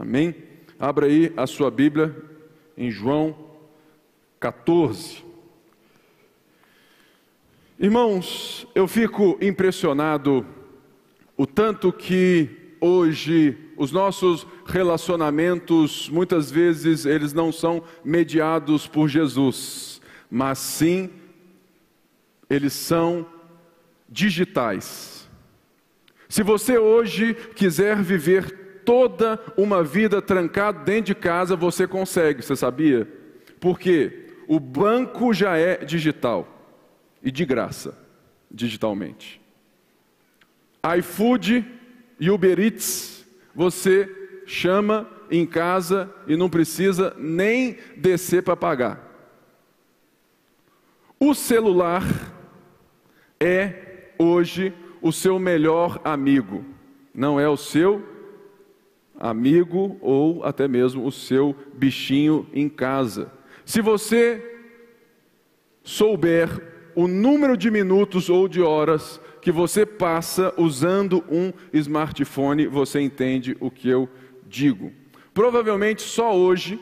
Amém? Abra aí a sua Bíblia em João 14. Irmãos, eu fico impressionado o tanto que hoje os nossos relacionamentos muitas vezes eles não são mediados por Jesus, mas sim eles são digitais. Se você hoje quiser viver toda uma vida trancado dentro de casa, você consegue, você sabia? Porque o banco já é digital e de graça, digitalmente. iFood e Uber Eats, você chama em casa e não precisa nem descer para pagar. O celular é hoje o seu melhor amigo, não é o seu amigo ou até mesmo o seu bichinho em casa. Se você souber o número de minutos ou de horas que você passa usando um smartphone, você entende o que eu digo. Provavelmente só hoje,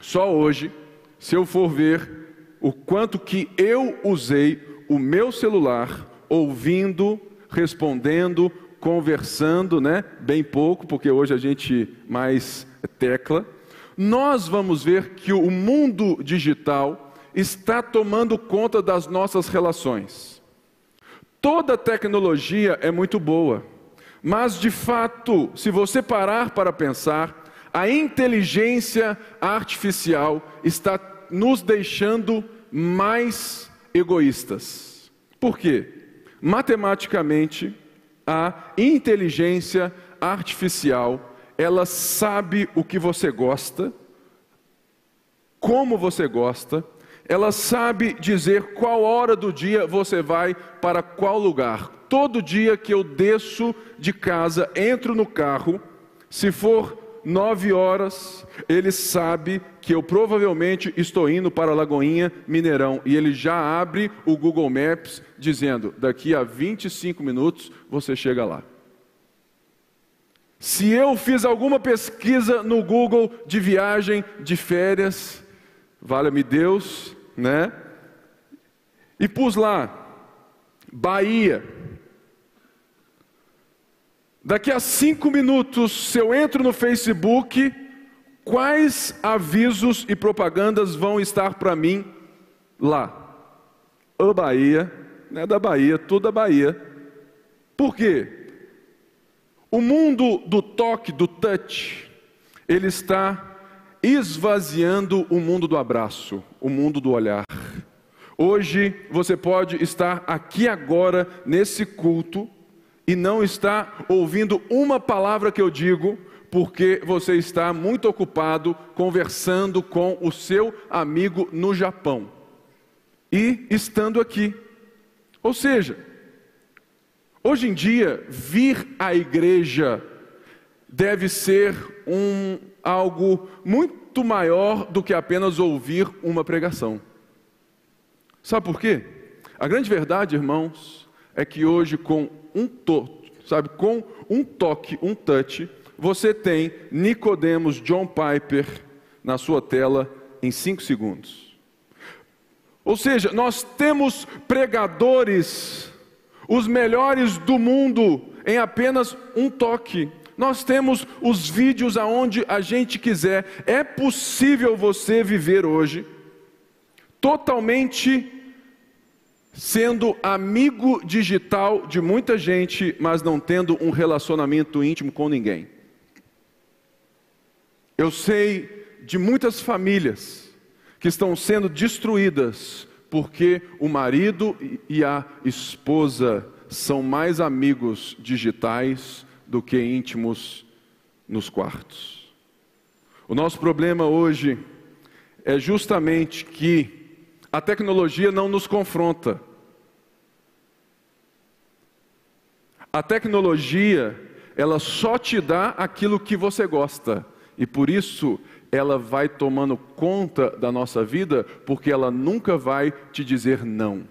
só hoje, se eu for ver o quanto que eu usei o meu celular ouvindo, respondendo, conversando, né? Bem pouco, porque hoje a gente mais tecla. Nós vamos ver que o mundo digital está tomando conta das nossas relações. Toda tecnologia é muito boa, mas de fato, se você parar para pensar, a inteligência artificial está nos deixando mais egoístas. Por quê? Matematicamente, a inteligência artificial, ela sabe o que você gosta, como você gosta, ela sabe dizer qual hora do dia você vai para qual lugar. Todo dia que eu desço de casa, entro no carro, se for nove horas, ele sabe que eu provavelmente estou indo para Lagoinha, Mineirão, e ele já abre o Google Maps dizendo: daqui a 25 minutos você chega lá. Se eu fiz alguma pesquisa no Google de viagem, de férias, valha-me Deus, né? E pus lá, Bahia. Daqui a cinco minutos, se eu entro no Facebook, quais avisos e propagandas vão estar para mim lá? A Bahia, não é da Bahia, tudo da Bahia. Por quê? O mundo do toque, do touch, ele está esvaziando o mundo do abraço, o mundo do olhar. Hoje você pode estar aqui agora nesse culto e não está ouvindo uma palavra que eu digo, porque você está muito ocupado conversando com o seu amigo no Japão e estando aqui. Ou seja, hoje em dia, vir à igreja deve ser um algo muito maior do que apenas ouvir uma pregação. Sabe por quê? A grande verdade, irmãos, é que hoje com um toque, sabe, com um toque, um touch, você tem Nicodemos John Piper na sua tela em cinco segundos. Ou seja, nós temos pregadores, os melhores do mundo, em apenas um toque. Nós temos os vídeos aonde a gente quiser. É possível você viver hoje totalmente sendo amigo digital de muita gente, mas não tendo um relacionamento íntimo com ninguém. Eu sei de muitas famílias que estão sendo destruídas porque o marido e a esposa são mais amigos digitais do que íntimos nos quartos. O nosso problema hoje é justamente que a tecnologia não nos confronta. A tecnologia, ela só te dá aquilo que você gosta, e por isso ela vai tomando conta da nossa vida, porque ela nunca vai te dizer não.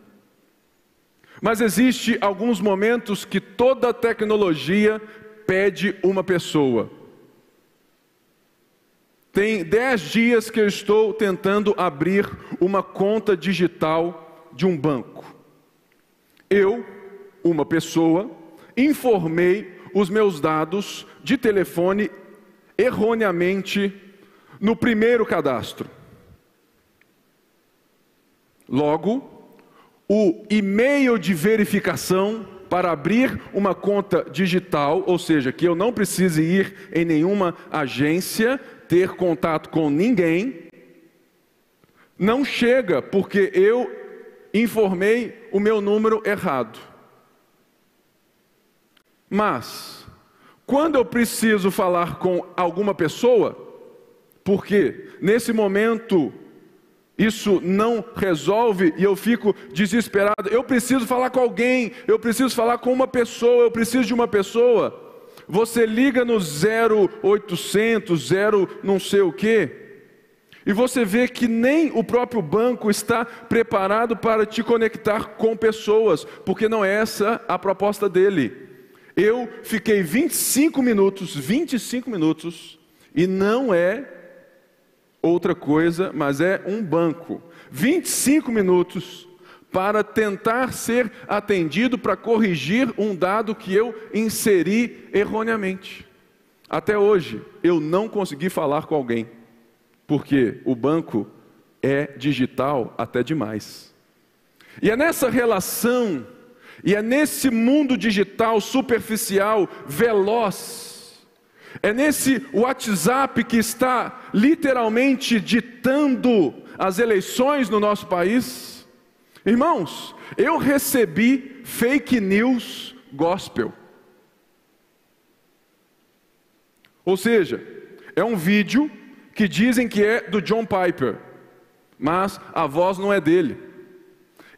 Mas existe alguns momentos que toda tecnologia pede uma pessoa. Tem dez dias que eu estou tentando abrir uma conta digital de um banco. Eu, uma pessoa, informei os meus dados de telefone erroneamente no primeiro cadastro. Logo, o e-mail de verificação para abrir uma conta digital, ou seja, que eu não precise ir em nenhuma agência, ter contato com ninguém, não chega porque eu informei o meu número errado. Mas, quando eu preciso falar com alguma pessoa, porque nesse momento isso não resolve e eu fico desesperado, eu preciso falar com alguém, eu preciso falar com uma pessoa, eu preciso de uma pessoa. Você liga no 0800, 0 não sei o quê, e você vê que nem o próprio banco está preparado para te conectar com pessoas, porque não é essa a proposta dele. Eu fiquei 25 minutos, 25 minutos, e não é outra coisa, mas é um banco. 25 minutos para tentar ser atendido para corrigir um dado que eu inseri erroneamente. Até hoje, eu não consegui falar com alguém, porque o banco é digital até demais. E é nessa relação e é nesse mundo digital superficial, veloz, é nesse WhatsApp que está literalmente ditando as eleições no nosso país. Irmãos, eu recebi fake news gospel. Ou seja, é um vídeo que dizem que é do John Piper, mas a voz não é dele.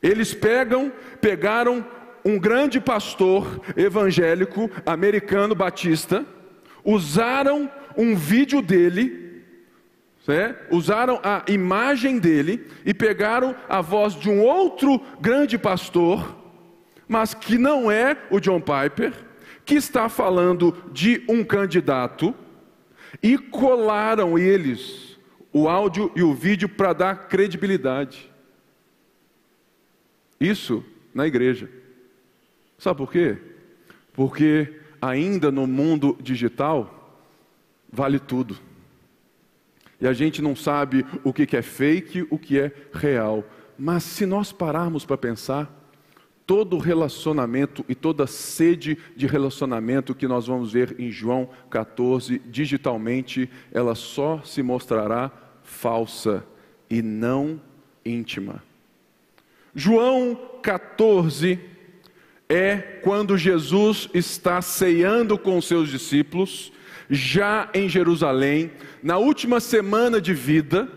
Eles pegam, pegaram um grande pastor evangélico americano batista, usaram um vídeo dele, né? usaram a imagem dele e pegaram a voz de um outro grande pastor, mas que não é o John Piper, que está falando de um candidato, e colaram eles o áudio e o vídeo para dar credibilidade. Isso na igreja. Sabe por quê? Porque ainda no mundo digital vale tudo. E a gente não sabe o que é fake, o que é real. Mas se nós pararmos para pensar, todo relacionamento e toda sede de relacionamento que nós vamos ver em João 14, digitalmente, ela só se mostrará falsa e não íntima. João 14, é quando Jesus está ceando com seus discípulos, já em Jerusalém, na última semana de vida,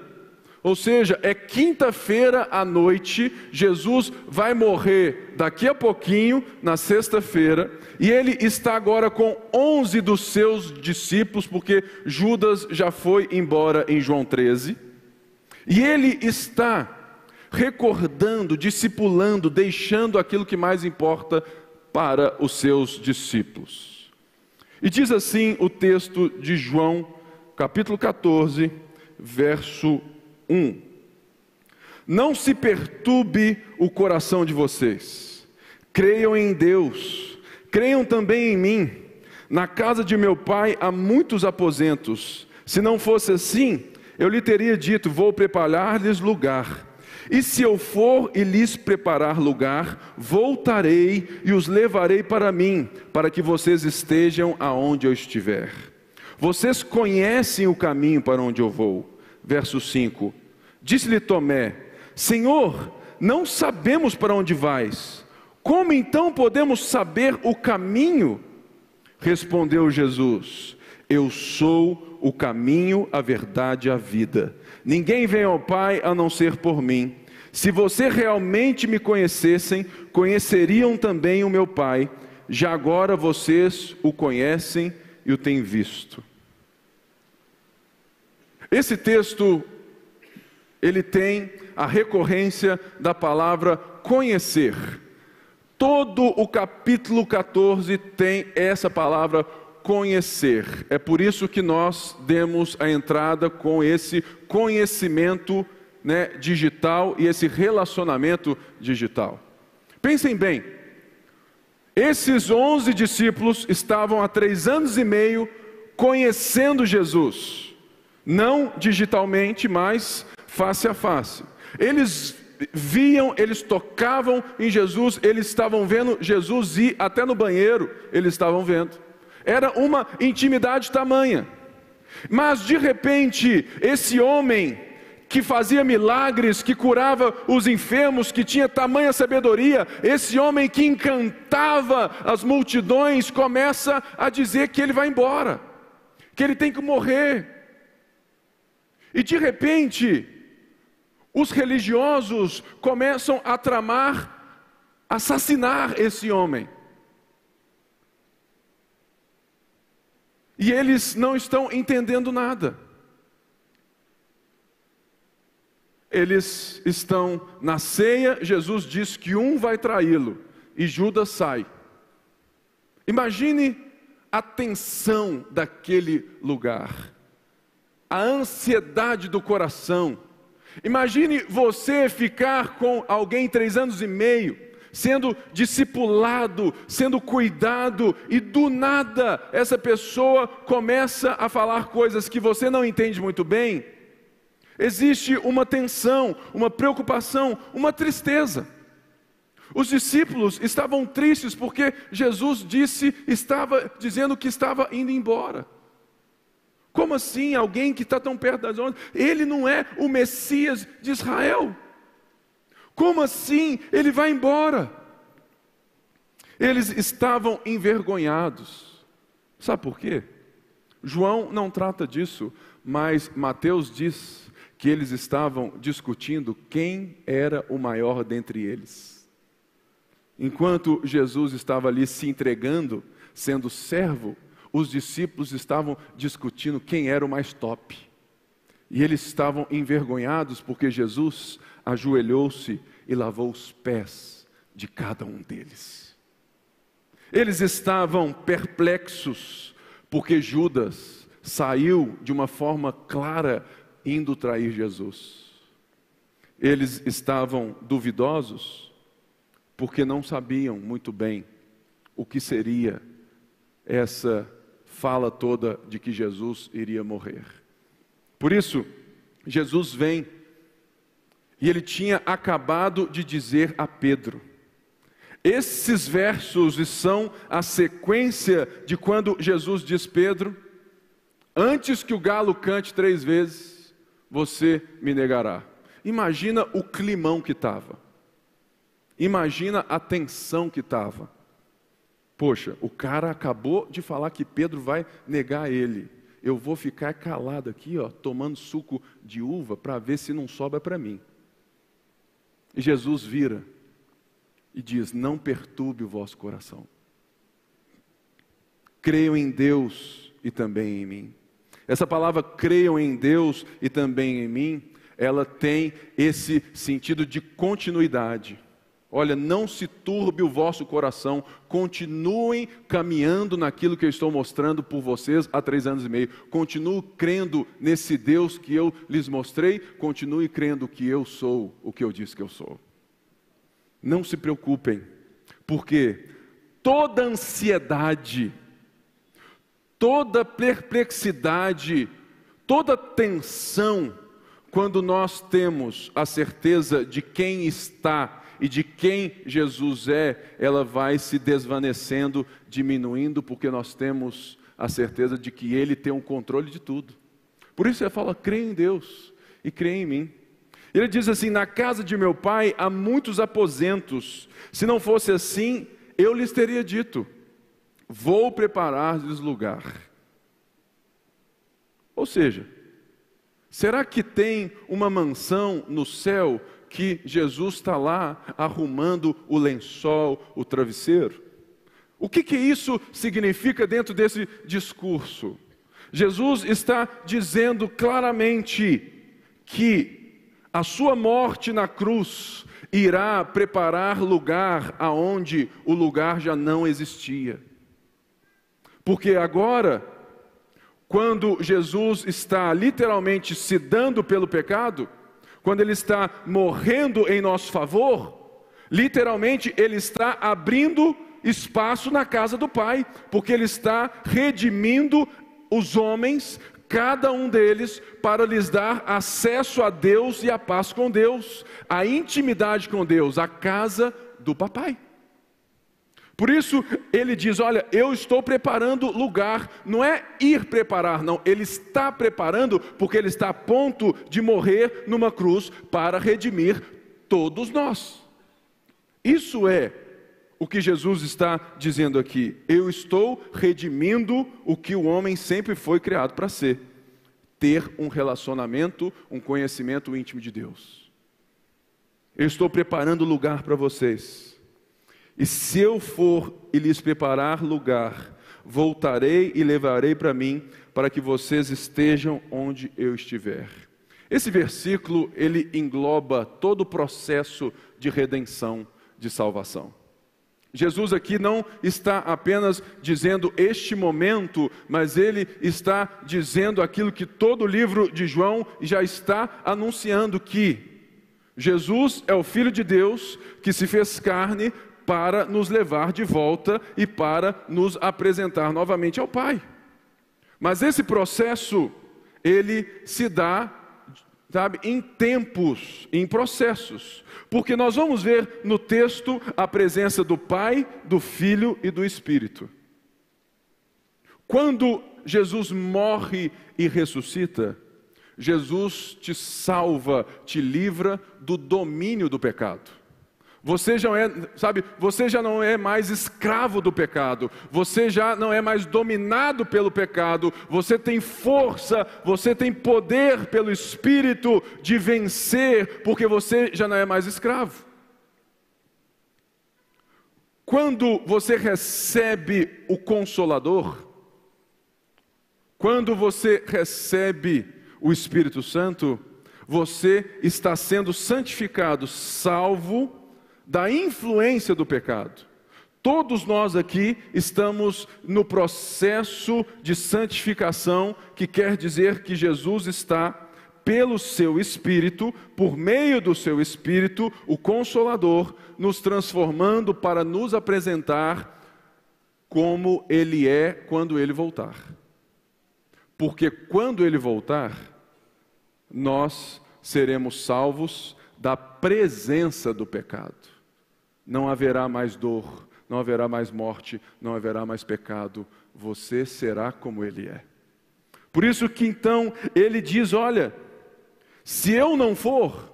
ou seja, é quinta-feira à noite, Jesus vai morrer daqui a pouquinho, na sexta-feira, e ele está agora com onze dos seus discípulos, porque Judas já foi embora em João 13, e ele está recordando, discipulando, deixando aquilo que mais importa para os seus discípulos. E diz assim o texto de João, capítulo 14, verso 1. Não se perturbe o coração de vocês, creiam em Deus, creiam também em mim. Na casa de meu pai há muitos aposentos. Se não fosse assim, eu lhe teria dito: Vou preparar-lhes lugar. E se eu for e lhes preparar lugar, voltarei e os levarei para mim, para que vocês estejam aonde eu estiver. Vocês conhecem o caminho para onde eu vou. Verso 5: Disse-lhe Tomé: Senhor, não sabemos para onde vais. Como então podemos saber o caminho? Respondeu Jesus: Eu sou o caminho, a verdade e a vida. Ninguém vem ao Pai a não ser por mim. Se você realmente me conhecessem, conheceriam também o meu Pai. Já agora vocês o conhecem e o têm visto. Esse texto ele tem a recorrência da palavra conhecer. Todo o capítulo 14 tem essa palavra conhecer. É por isso que nós demos a entrada com esse conhecimento né, digital e esse relacionamento digital. Pensem bem, esses onze discípulos estavam há três anos e meio conhecendo Jesus, não digitalmente, mas face a face. Eles viam, eles tocavam em Jesus, eles estavam vendo Jesus ir até no banheiro, eles estavam vendo. Era uma intimidade tamanha. Mas de repente, esse homem que fazia milagres, que curava os enfermos, que tinha tamanha sabedoria, esse homem que encantava as multidões, começa a dizer que ele vai embora, que ele tem que morrer. E de repente, os religiosos começam a tramar assassinar esse homem. E eles não estão entendendo nada. eles estão na ceia, Jesus diz que um vai traí-lo e Judas sai. Imagine a tensão daquele lugar, a ansiedade do coração. Imagine você ficar com alguém três anos e meio, sendo discipulado, sendo cuidado, e do nada essa pessoa começa a falar coisas que você não entende muito bem Existe uma tensão, uma preocupação, uma tristeza. Os discípulos estavam tristes porque Jesus disse, estava dizendo que estava indo embora. Como assim alguém que está tão perto das ondas? Ele não é o Messias de Israel. Como assim ele vai embora? Eles estavam envergonhados. Sabe por quê? João não trata disso, mas Mateus diz que eles estavam discutindo quem era o maior dentre eles. Enquanto Jesus estava ali se entregando, sendo servo, os discípulos estavam discutindo quem era o mais top. E eles estavam envergonhados porque Jesus ajoelhou-se e lavou os pés de cada um deles. Eles estavam perplexos porque Judas saiu de uma forma clara indo trair Jesus. Eles estavam duvidosos porque não sabiam muito bem o que seria essa fala toda de que Jesus iria morrer. Por isso, Jesus vem e ele tinha acabado de dizer a Pedro: esses versos são a sequência de quando Jesus diz Pedro, antes que o galo cante três vezes, você me negará. Imagina o climão que estava. Imagina a tensão que estava. Poxa, o cara acabou de falar que Pedro vai negar ele. Eu vou ficar calado aqui, ó, tomando suco de uva para ver se não sobra para mim. E Jesus vira e diz: Não perturbe o vosso coração. Creio em Deus e também em mim. Essa palavra creiam em Deus e também em mim, ela tem esse sentido de continuidade. Olha, não se turbe o vosso coração, continuem caminhando naquilo que eu estou mostrando por vocês há três anos e meio. Continuem crendo nesse Deus que eu lhes mostrei, continue crendo que eu sou o que eu disse que eu sou. Não se preocupem, porque toda ansiedade, toda perplexidade, toda tensão, quando nós temos a certeza de quem está e de quem Jesus é, ela vai se desvanecendo, diminuindo, porque nós temos a certeza de que Ele tem o controle de tudo. Por isso ele fala: crê em Deus e crê em mim. Ele diz assim: Na casa de meu pai há muitos aposentos, se não fosse assim, eu lhes teria dito Vou preparar-lhes lugar. Ou seja, será que tem uma mansão no céu que Jesus está lá arrumando o lençol, o travesseiro? O que, que isso significa dentro desse discurso? Jesus está dizendo claramente que a sua morte na cruz irá preparar lugar aonde o lugar já não existia. Porque agora, quando Jesus está literalmente se dando pelo pecado, quando ele está morrendo em nosso favor, literalmente ele está abrindo espaço na casa do Pai, porque ele está redimindo os homens, cada um deles, para lhes dar acesso a Deus e a paz com Deus, a intimidade com Deus, a casa do Papai. Por isso ele diz: Olha, eu estou preparando lugar, não é ir preparar, não, ele está preparando porque ele está a ponto de morrer numa cruz para redimir todos nós. Isso é o que Jesus está dizendo aqui. Eu estou redimindo o que o homem sempre foi criado para ser: ter um relacionamento, um conhecimento íntimo de Deus. Eu estou preparando lugar para vocês e se eu for e lhes preparar lugar, voltarei e levarei para mim, para que vocês estejam onde eu estiver. Esse versículo, ele engloba todo o processo de redenção, de salvação. Jesus aqui não está apenas dizendo este momento, mas ele está dizendo aquilo que todo o livro de João já está anunciando que Jesus é o filho de Deus que se fez carne para nos levar de volta e para nos apresentar novamente ao Pai. Mas esse processo, ele se dá, sabe, em tempos, em processos. Porque nós vamos ver no texto a presença do Pai, do Filho e do Espírito. Quando Jesus morre e ressuscita, Jesus te salva, te livra do domínio do pecado. Você já é, sabe, você já não é mais escravo do pecado, você já não é mais dominado pelo pecado, você tem força, você tem poder pelo Espírito de vencer, porque você já não é mais escravo. Quando você recebe o Consolador, quando você recebe o Espírito Santo, você está sendo santificado, salvo, da influência do pecado. Todos nós aqui estamos no processo de santificação, que quer dizer que Jesus está, pelo seu Espírito, por meio do seu Espírito, o Consolador, nos transformando para nos apresentar como Ele é quando Ele voltar. Porque quando Ele voltar, nós seremos salvos da presença do pecado não haverá mais dor, não haverá mais morte, não haverá mais pecado, você será como Ele é. Por isso que então ele diz: Olha, se eu não for,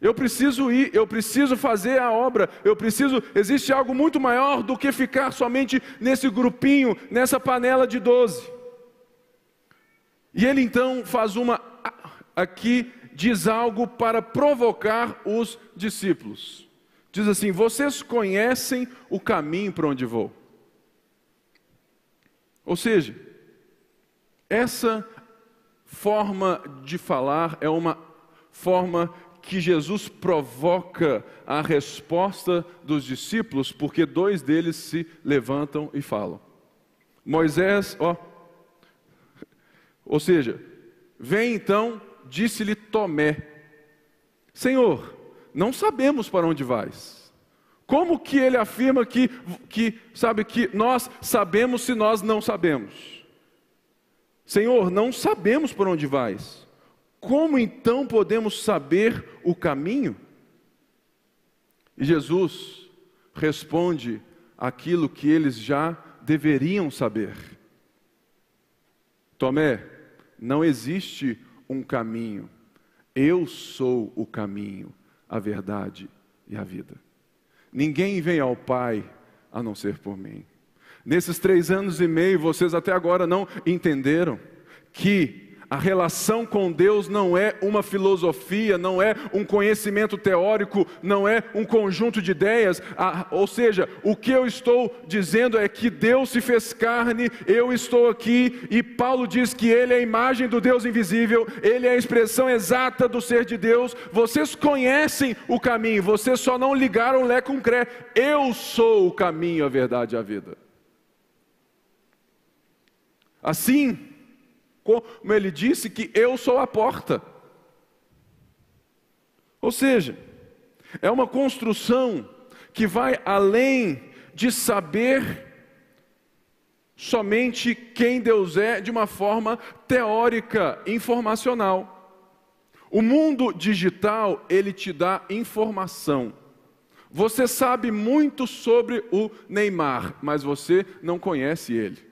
eu preciso ir, eu preciso fazer a obra, eu preciso, existe algo muito maior do que ficar somente nesse grupinho, nessa panela de doze. E ele então faz uma, aqui diz algo para provocar os discípulos. Diz assim: Vocês conhecem o caminho para onde vou. Ou seja, essa forma de falar é uma forma que Jesus provoca a resposta dos discípulos, porque dois deles se levantam e falam. Moisés, ó, ou seja, vem então, disse-lhe Tomé: Senhor, não sabemos para onde vais. Como que ele afirma que, que, sabe, que nós sabemos se nós não sabemos? Senhor, não sabemos para onde vais. Como então podemos saber o caminho? E Jesus responde aquilo que eles já deveriam saber. Tomé, não existe um caminho, eu sou o caminho a verdade e a vida. Ninguém vem ao Pai a não ser por mim. Nesses três anos e meio, vocês até agora não entenderam que a relação com Deus não é uma filosofia, não é um conhecimento teórico, não é um conjunto de ideias. Ou seja, o que eu estou dizendo é que Deus se fez carne, eu estou aqui, e Paulo diz que Ele é a imagem do Deus invisível, Ele é a expressão exata do ser de Deus. Vocês conhecem o caminho, vocês só não ligaram Lé com Cré. Eu sou o caminho, a verdade e a vida. Assim como ele disse que eu sou a porta. Ou seja, é uma construção que vai além de saber somente quem Deus é de uma forma teórica, informacional. O mundo digital, ele te dá informação. Você sabe muito sobre o Neymar, mas você não conhece ele.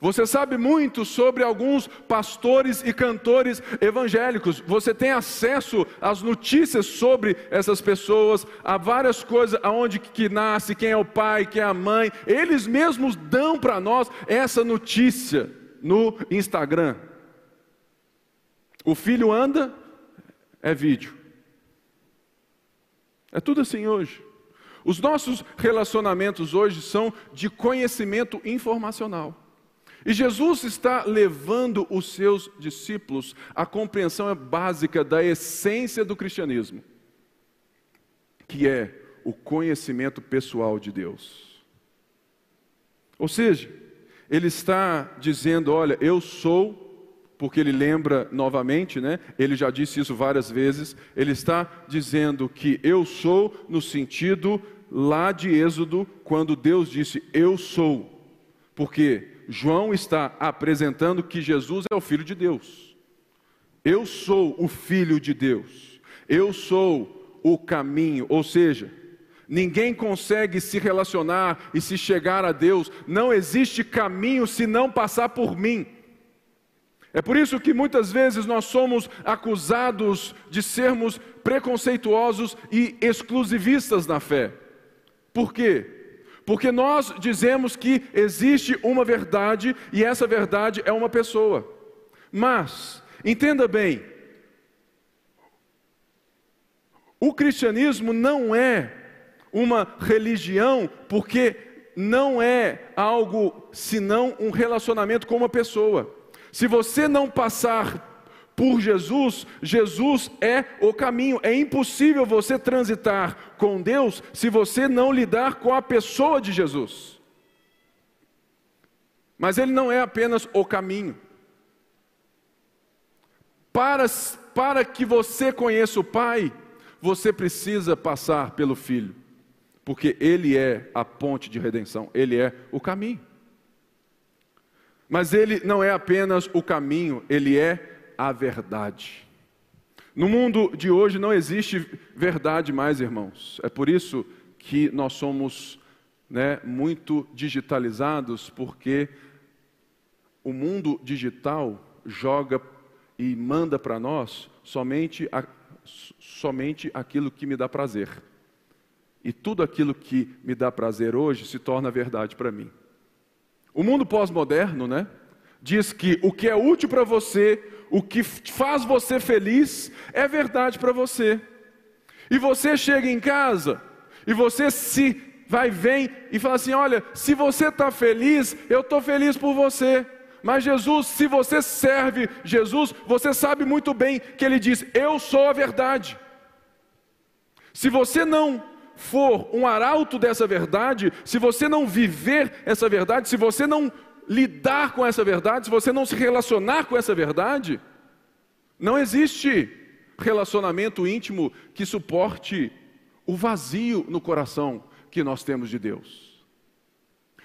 Você sabe muito sobre alguns pastores e cantores evangélicos. Você tem acesso às notícias sobre essas pessoas, a várias coisas, aonde que nasce, quem é o pai, quem é a mãe. Eles mesmos dão para nós essa notícia no Instagram. O filho anda, é vídeo. É tudo assim hoje. Os nossos relacionamentos hoje são de conhecimento informacional. E Jesus está levando os seus discípulos à compreensão básica da essência do cristianismo, que é o conhecimento pessoal de Deus. Ou seja, ele está dizendo: olha, eu sou, porque ele lembra novamente, né? Ele já disse isso várias vezes. Ele está dizendo que eu sou no sentido lá de Êxodo, quando Deus disse: Eu sou. Porque João está apresentando que Jesus é o Filho de Deus. Eu sou o Filho de Deus. Eu sou o caminho. Ou seja, ninguém consegue se relacionar e se chegar a Deus. Não existe caminho se não passar por mim. É por isso que muitas vezes nós somos acusados de sermos preconceituosos e exclusivistas na fé. Por quê? Porque nós dizemos que existe uma verdade e essa verdade é uma pessoa. Mas, entenda bem, o cristianismo não é uma religião porque não é algo senão um relacionamento com uma pessoa. Se você não passar por Jesus, Jesus é o caminho. É impossível você transitar com Deus se você não lidar com a pessoa de Jesus. Mas Ele não é apenas o caminho. Para, para que você conheça o Pai, você precisa passar pelo Filho, porque Ele é a ponte de redenção, Ele é o caminho. Mas Ele não é apenas o caminho, Ele é a verdade. No mundo de hoje não existe verdade mais, irmãos. É por isso que nós somos né, muito digitalizados, porque o mundo digital joga e manda para nós somente, a, somente aquilo que me dá prazer. E tudo aquilo que me dá prazer hoje se torna verdade para mim. O mundo pós-moderno, né, diz que o que é útil para você, o que faz você feliz é verdade para você. E você chega em casa e você se vai vem e fala assim: olha, se você está feliz, eu estou feliz por você. Mas Jesus, se você serve Jesus, você sabe muito bem que Ele diz: Eu sou a verdade. Se você não for um arauto dessa verdade, se você não viver essa verdade, se você não lidar com essa verdade, se você não se relacionar com essa verdade, não existe relacionamento íntimo que suporte o vazio no coração que nós temos de Deus.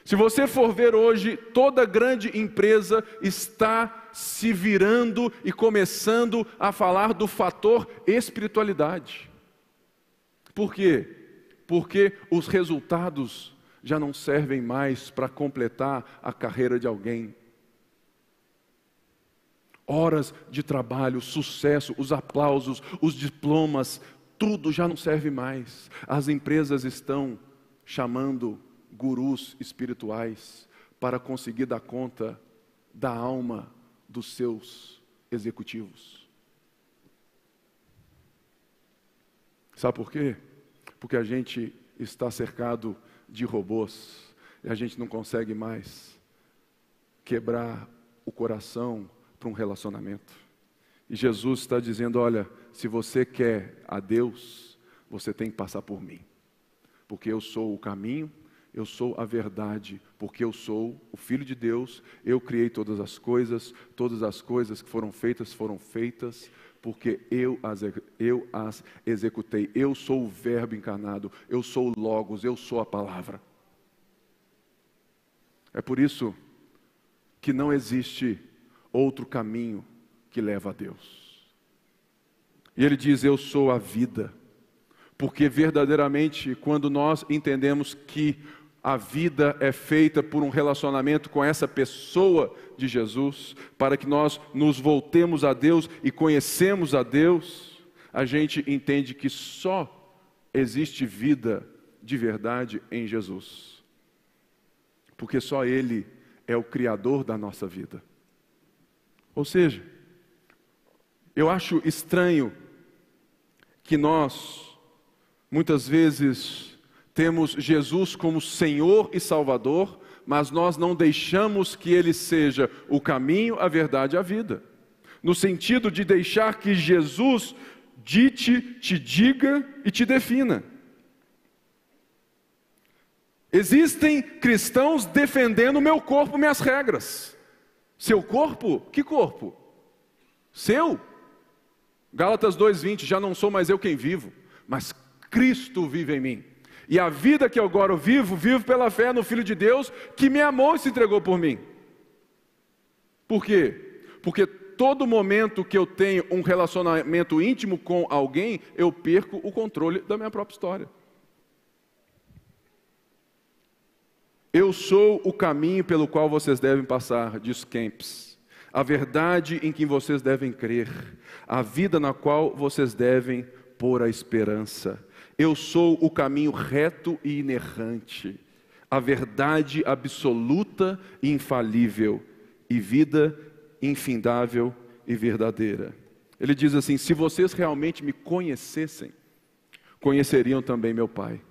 Se você for ver hoje, toda grande empresa está se virando e começando a falar do fator espiritualidade. Por quê? Porque os resultados já não servem mais para completar a carreira de alguém. Horas de trabalho, sucesso, os aplausos, os diplomas, tudo já não serve mais. As empresas estão chamando gurus espirituais para conseguir dar conta da alma dos seus executivos. Sabe por quê? Porque a gente está cercado de robôs e a gente não consegue mais quebrar o coração para um relacionamento. E Jesus está dizendo: olha, se você quer a Deus, você tem que passar por mim, porque eu sou o caminho, eu sou a verdade, porque eu sou o Filho de Deus, eu criei todas as coisas, todas as coisas que foram feitas foram feitas, porque eu as, eu as executei. Eu sou o Verbo encarnado, eu sou o Logos, eu sou a palavra. É por isso que não existe outro caminho que leva a Deus. E ele diz: Eu sou a vida. Porque verdadeiramente, quando nós entendemos que a vida é feita por um relacionamento com essa pessoa de Jesus, para que nós nos voltemos a Deus e conhecemos a Deus, a gente entende que só existe vida de verdade em Jesus. Porque só Ele é o Criador da nossa vida. Ou seja, eu acho estranho que nós, muitas vezes, temos Jesus como Senhor e Salvador, mas nós não deixamos que Ele seja o caminho, a verdade e a vida. No sentido de deixar que Jesus dite, te diga e te defina. Existem cristãos defendendo meu corpo, minhas regras. Seu corpo? Que corpo? Seu? Gálatas 2:20, já não sou mais eu quem vivo, mas Cristo vive em mim. E a vida que eu agora vivo, vivo pela fé no Filho de Deus que me amou e se entregou por mim. Por quê? Porque todo momento que eu tenho um relacionamento íntimo com alguém, eu perco o controle da minha própria história. Eu sou o caminho pelo qual vocês devem passar, diz Kempis. A verdade em que vocês devem crer, a vida na qual vocês devem pôr a esperança. Eu sou o caminho reto e inerrante, a verdade absoluta e infalível, e vida infindável e verdadeira. Ele diz assim: se vocês realmente me conhecessem, conheceriam também meu Pai.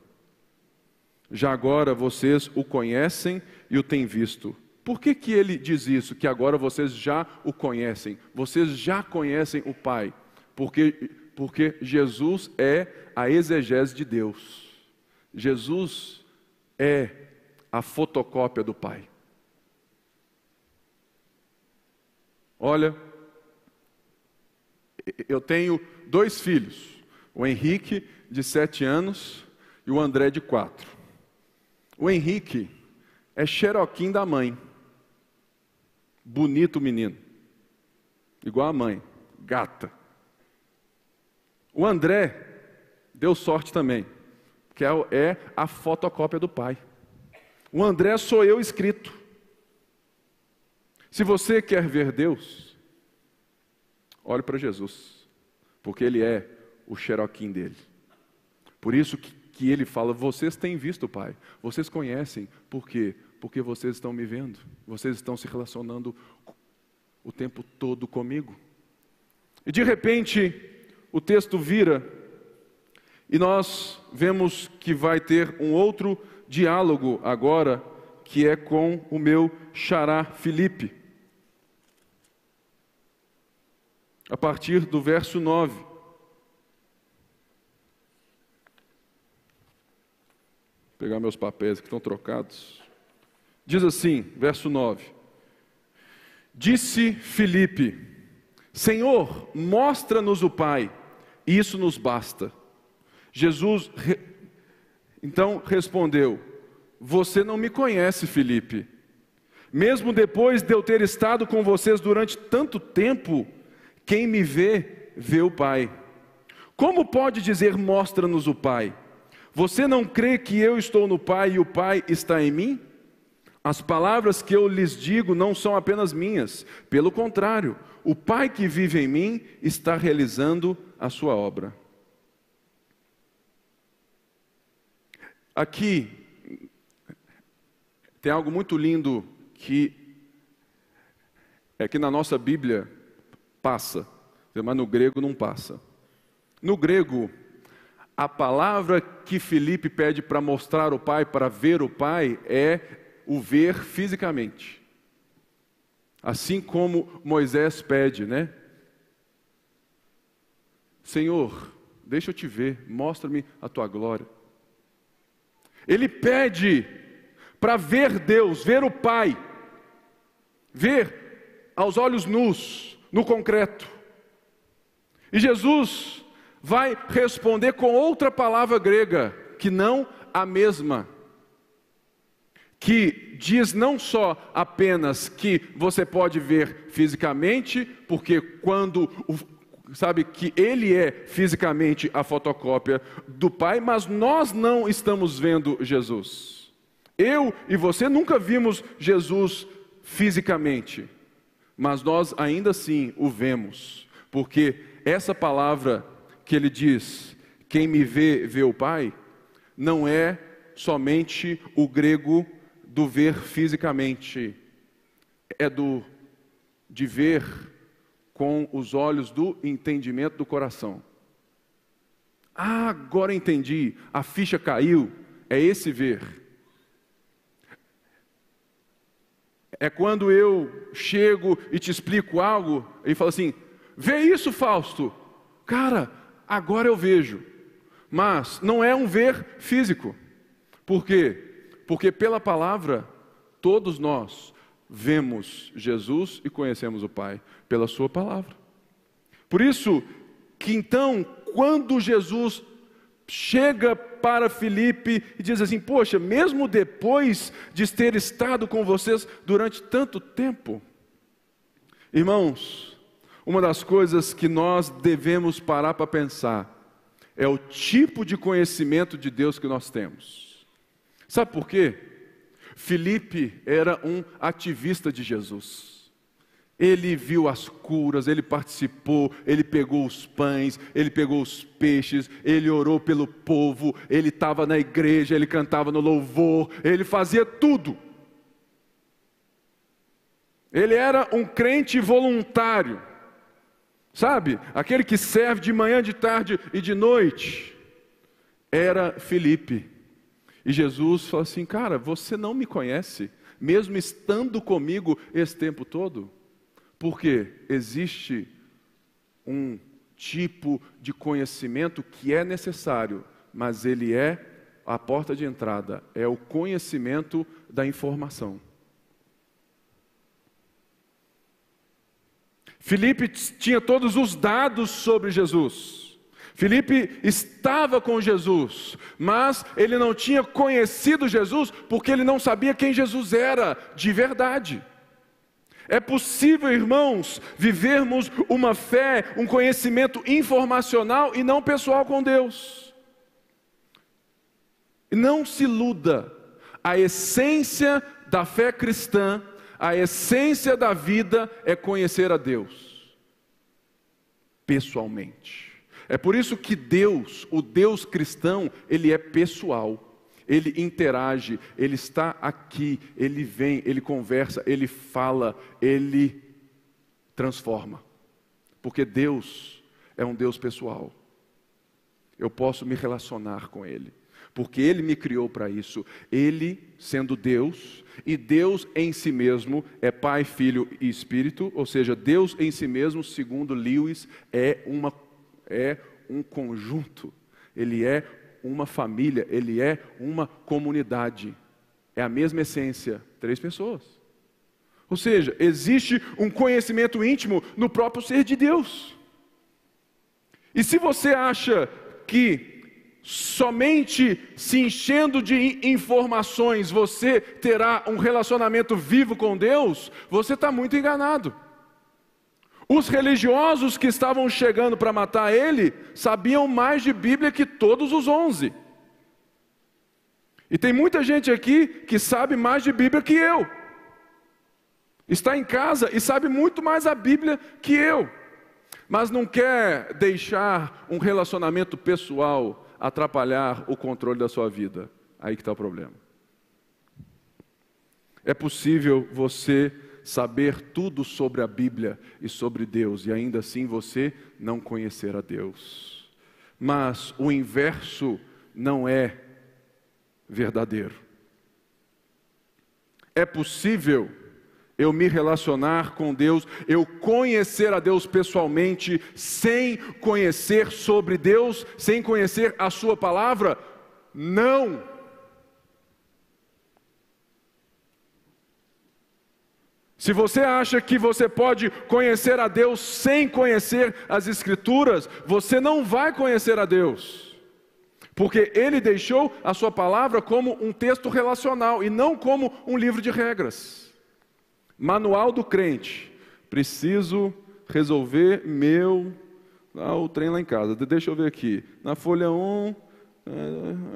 Já agora vocês o conhecem e o têm visto. Por que, que ele diz isso? Que agora vocês já o conhecem, vocês já conhecem o Pai. Porque porque Jesus é a exegese de Deus. Jesus é a fotocópia do Pai. Olha, eu tenho dois filhos, o Henrique, de sete anos, e o André, de quatro. O Henrique é xeroquim da mãe. Bonito menino. Igual a mãe, gata. O André deu sorte também, que é, é a fotocópia do pai. O André sou eu escrito. Se você quer ver Deus, olhe para Jesus, porque Ele é o xeroquim dele. Por isso que, que ele fala: vocês têm visto o Pai, vocês conhecem, por quê? Porque vocês estão me vendo, vocês estão se relacionando o tempo todo comigo. E de repente, o texto vira e nós vemos que vai ter um outro diálogo agora, que é com o meu xará Filipe. A partir do verso 9. Vou pegar meus papéis que estão trocados. Diz assim, verso 9: Disse Filipe: Senhor, mostra-nos o Pai e isso nos basta. Jesus re... então respondeu: Você não me conhece, Felipe. Mesmo depois de eu ter estado com vocês durante tanto tempo, quem me vê, vê o Pai. Como pode dizer, mostra-nos o Pai? Você não crê que eu estou no Pai e o Pai está em mim? As palavras que eu lhes digo não são apenas minhas, pelo contrário, o Pai que vive em mim está realizando a sua obra. Aqui tem algo muito lindo que é que na nossa Bíblia passa, mas no grego não passa. No grego, a palavra que Felipe pede para mostrar o Pai, para ver o Pai, é o ver fisicamente. Assim como Moisés pede, né? Senhor, deixa eu te ver, mostra-me a tua glória. Ele pede para ver Deus, ver o Pai, ver aos olhos nus, no concreto. E Jesus vai responder com outra palavra grega, que não a mesma, que diz não só apenas que você pode ver fisicamente, porque quando sabe que ele é fisicamente a fotocópia do Pai, mas nós não estamos vendo Jesus. Eu e você nunca vimos Jesus fisicamente, mas nós ainda assim o vemos, porque essa palavra que ele diz, quem me vê, vê o Pai, não é somente o grego do ver fisicamente, é do de ver com os olhos do entendimento do coração. Ah, agora entendi, a ficha caiu, é esse ver. É quando eu chego e te explico algo e falo assim: Vê isso, Fausto. Cara, agora eu vejo. Mas não é um ver físico. Por quê? Porque pela palavra, todos nós vemos Jesus e conhecemos o Pai pela Sua palavra. Por isso que então, quando Jesus chega para Filipe e diz assim: Poxa, mesmo depois de ter estado com vocês durante tanto tempo, irmãos, uma das coisas que nós devemos parar para pensar é o tipo de conhecimento de Deus que nós temos. Sabe por quê? Felipe era um ativista de Jesus. Ele viu as curas, ele participou, ele pegou os pães, ele pegou os peixes, ele orou pelo povo, ele estava na igreja, ele cantava no louvor, ele fazia tudo. Ele era um crente voluntário. Sabe? Aquele que serve de manhã, de tarde e de noite. Era Felipe. E Jesus falou assim: Cara, você não me conhece, mesmo estando comigo esse tempo todo? Porque existe um tipo de conhecimento que é necessário, mas ele é a porta de entrada, é o conhecimento da informação. Filipe tinha todos os dados sobre Jesus. Filipe estava com Jesus, mas ele não tinha conhecido Jesus porque ele não sabia quem Jesus era de verdade. É possível, irmãos, vivermos uma fé, um conhecimento informacional e não pessoal com Deus. Não se iluda, a essência da fé cristã a essência da vida é conhecer a Deus pessoalmente. É por isso que Deus, o Deus cristão, ele é pessoal. Ele interage, ele está aqui, ele vem, ele conversa, ele fala, ele transforma. Porque Deus é um Deus pessoal. Eu posso me relacionar com ele porque Ele me criou para isso. Ele, sendo Deus, e Deus em si mesmo é Pai, Filho e Espírito, ou seja, Deus em si mesmo, segundo Lewis, é, uma, é um conjunto, Ele é uma família, Ele é uma comunidade. É a mesma essência, três pessoas. Ou seja, existe um conhecimento íntimo no próprio ser de Deus. E se você acha que somente se enchendo de informações você terá um relacionamento vivo com Deus, você está muito enganado. Os religiosos que estavam chegando para matar ele sabiam mais de Bíblia que todos os onze. E tem muita gente aqui que sabe mais de Bíblia que eu. Está em casa e sabe muito mais a Bíblia que eu, mas não quer deixar um relacionamento pessoal atrapalhar o controle da sua vida. Aí que está o problema. É possível você saber tudo sobre a Bíblia e sobre Deus e ainda assim você não conhecer a Deus. Mas o inverso não é verdadeiro. É possível eu me relacionar com Deus, eu conhecer a Deus pessoalmente, sem conhecer sobre Deus, sem conhecer a Sua palavra? Não. Se você acha que você pode conhecer a Deus sem conhecer as Escrituras, você não vai conhecer a Deus. Porque Ele deixou a Sua palavra como um texto relacional e não como um livro de regras. Manual do crente. Preciso resolver meu. Ah, o trem lá em casa. Deixa eu ver aqui. Na folha 1,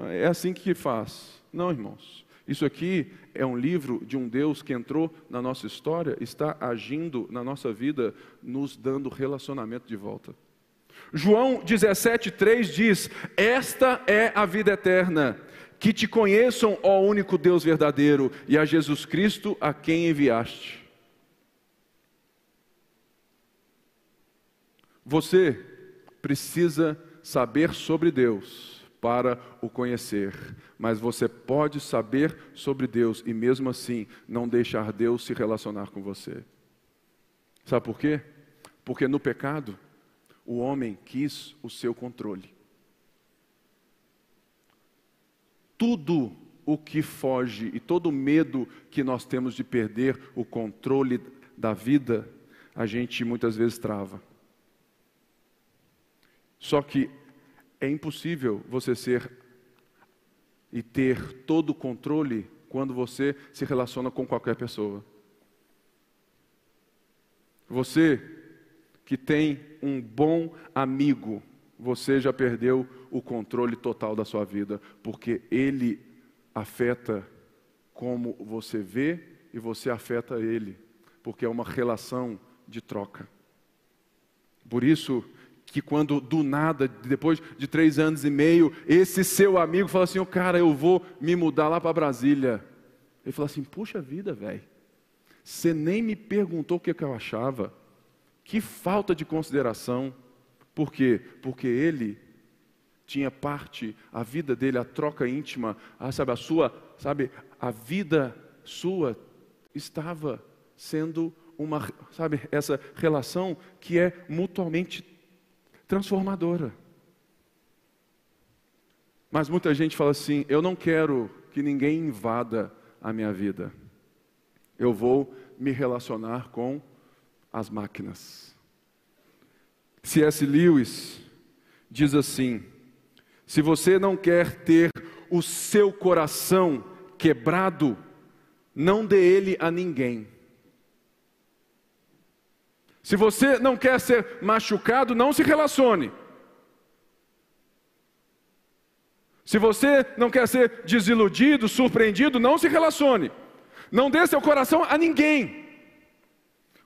é, é assim que faz. Não, irmãos. Isso aqui é um livro de um Deus que entrou na nossa história, está agindo na nossa vida, nos dando relacionamento de volta. João 17,3 diz: Esta é a vida eterna, que te conheçam, ó único Deus verdadeiro, e a Jesus Cristo a quem enviaste. Você precisa saber sobre Deus para o conhecer, mas você pode saber sobre Deus e mesmo assim não deixar Deus se relacionar com você. Sabe por quê? Porque no pecado o homem quis o seu controle. Tudo o que foge e todo o medo que nós temos de perder o controle da vida, a gente muitas vezes trava. Só que é impossível você ser e ter todo o controle quando você se relaciona com qualquer pessoa. Você que tem um bom amigo, você já perdeu o controle total da sua vida, porque ele afeta como você vê e você afeta ele, porque é uma relação de troca. Por isso, que quando do nada, depois de três anos e meio, esse seu amigo fala assim: oh, cara, eu vou me mudar lá para Brasília. Ele fala assim: puxa vida, velho, você nem me perguntou o que, que eu achava. Que falta de consideração. Por quê? Porque ele tinha parte, a vida dele, a troca íntima, a, sabe, a sua, sabe, a vida sua estava sendo uma, sabe, essa relação que é mutuamente transformadora. Mas muita gente fala assim: eu não quero que ninguém invada a minha vida. Eu vou me relacionar com as máquinas. C.S. Lewis diz assim: se você não quer ter o seu coração quebrado, não dê ele a ninguém. Se você não quer ser machucado, não se relacione. Se você não quer ser desiludido, surpreendido, não se relacione. Não dê seu coração a ninguém.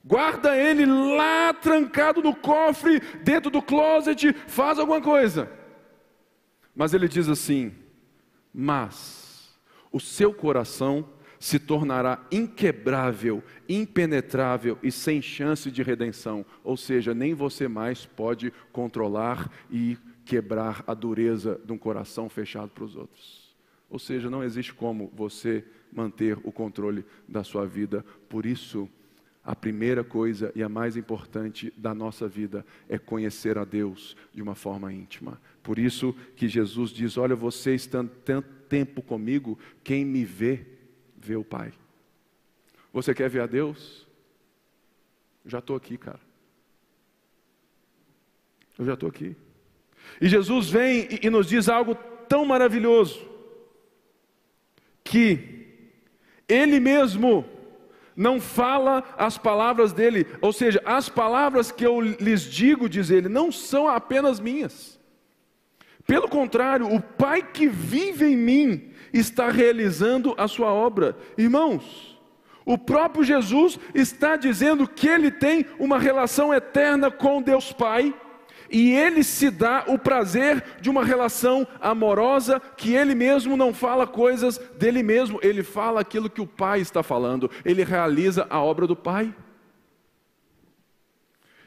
Guarda ele lá trancado no cofre, dentro do closet, faz alguma coisa. Mas ele diz assim: Mas o seu coração se tornará inquebrável, impenetrável e sem chance de redenção. Ou seja, nem você mais pode controlar e quebrar a dureza de um coração fechado para os outros. Ou seja, não existe como você manter o controle da sua vida. Por isso, a primeira coisa e a mais importante da nossa vida é conhecer a Deus de uma forma íntima. Por isso que Jesus diz: Olha, você estando tanto tempo comigo, quem me vê, ver o Pai. Você quer ver a Deus? Já estou aqui, cara. Eu já estou aqui. E Jesus vem e, e nos diz algo tão maravilhoso, que Ele mesmo não fala as palavras dele, ou seja, as palavras que eu lhes digo, diz ele, não são apenas minhas. Pelo contrário, o Pai que vive em mim está realizando a sua obra. Irmãos, o próprio Jesus está dizendo que ele tem uma relação eterna com Deus Pai. E ele se dá o prazer de uma relação amorosa, que ele mesmo não fala coisas dele mesmo, ele fala aquilo que o Pai está falando, ele realiza a obra do Pai.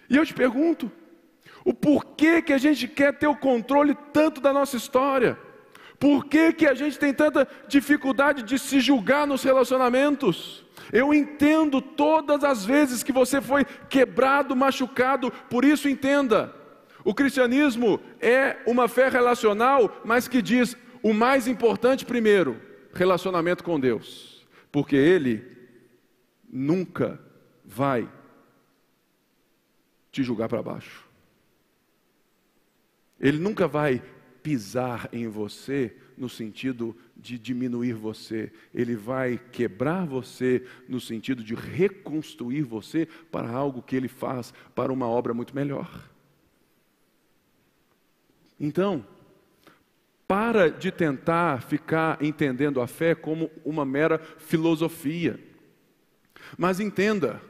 E eu te pergunto, o porquê que a gente quer ter o controle tanto da nossa história? Por que, que a gente tem tanta dificuldade de se julgar nos relacionamentos? Eu entendo todas as vezes que você foi quebrado, machucado, por isso entenda. O cristianismo é uma fé relacional, mas que diz o mais importante primeiro, relacionamento com Deus. Porque ele nunca vai te julgar para baixo. Ele nunca vai pisar em você no sentido de diminuir você, ele vai quebrar você no sentido de reconstruir você para algo que ele faz para uma obra muito melhor. Então, para de tentar ficar entendendo a fé como uma mera filosofia. Mas entenda,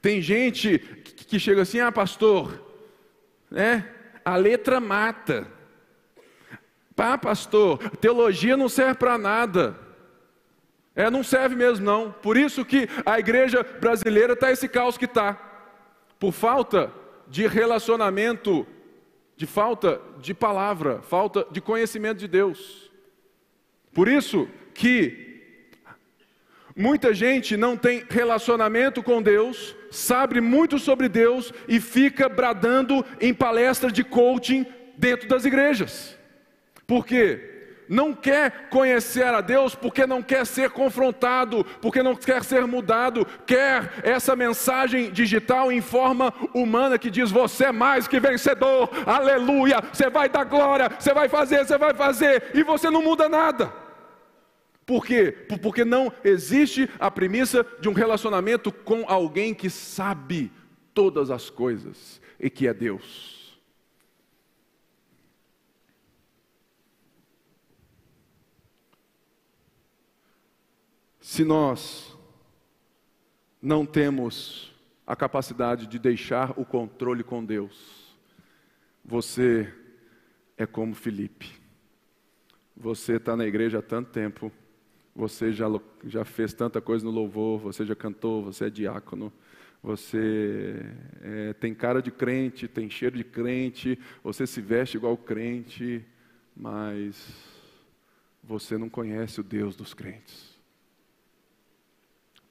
tem gente que chega assim, ah, pastor, né? A letra mata. Pá, pastor, teologia não serve para nada. É, não serve mesmo não. Por isso que a igreja brasileira está esse caos que está. Por falta de relacionamento, de falta de palavra, falta de conhecimento de Deus. Por isso que muita gente não tem relacionamento com Deus, sabe muito sobre Deus e fica bradando em palestras de coaching dentro das igrejas. Por quê? Não quer conhecer a Deus porque não quer ser confrontado, porque não quer ser mudado, quer essa mensagem digital em forma humana que diz: Você é mais que vencedor, aleluia, você vai dar glória, você vai fazer, você vai fazer, e você não muda nada. Por quê? Porque não existe a premissa de um relacionamento com alguém que sabe todas as coisas e que é Deus. Se nós não temos a capacidade de deixar o controle com Deus, você é como Felipe. Você está na igreja há tanto tempo, você já, já fez tanta coisa no louvor, você já cantou, você é diácono, você é, tem cara de crente, tem cheiro de crente, você se veste igual crente, mas você não conhece o Deus dos crentes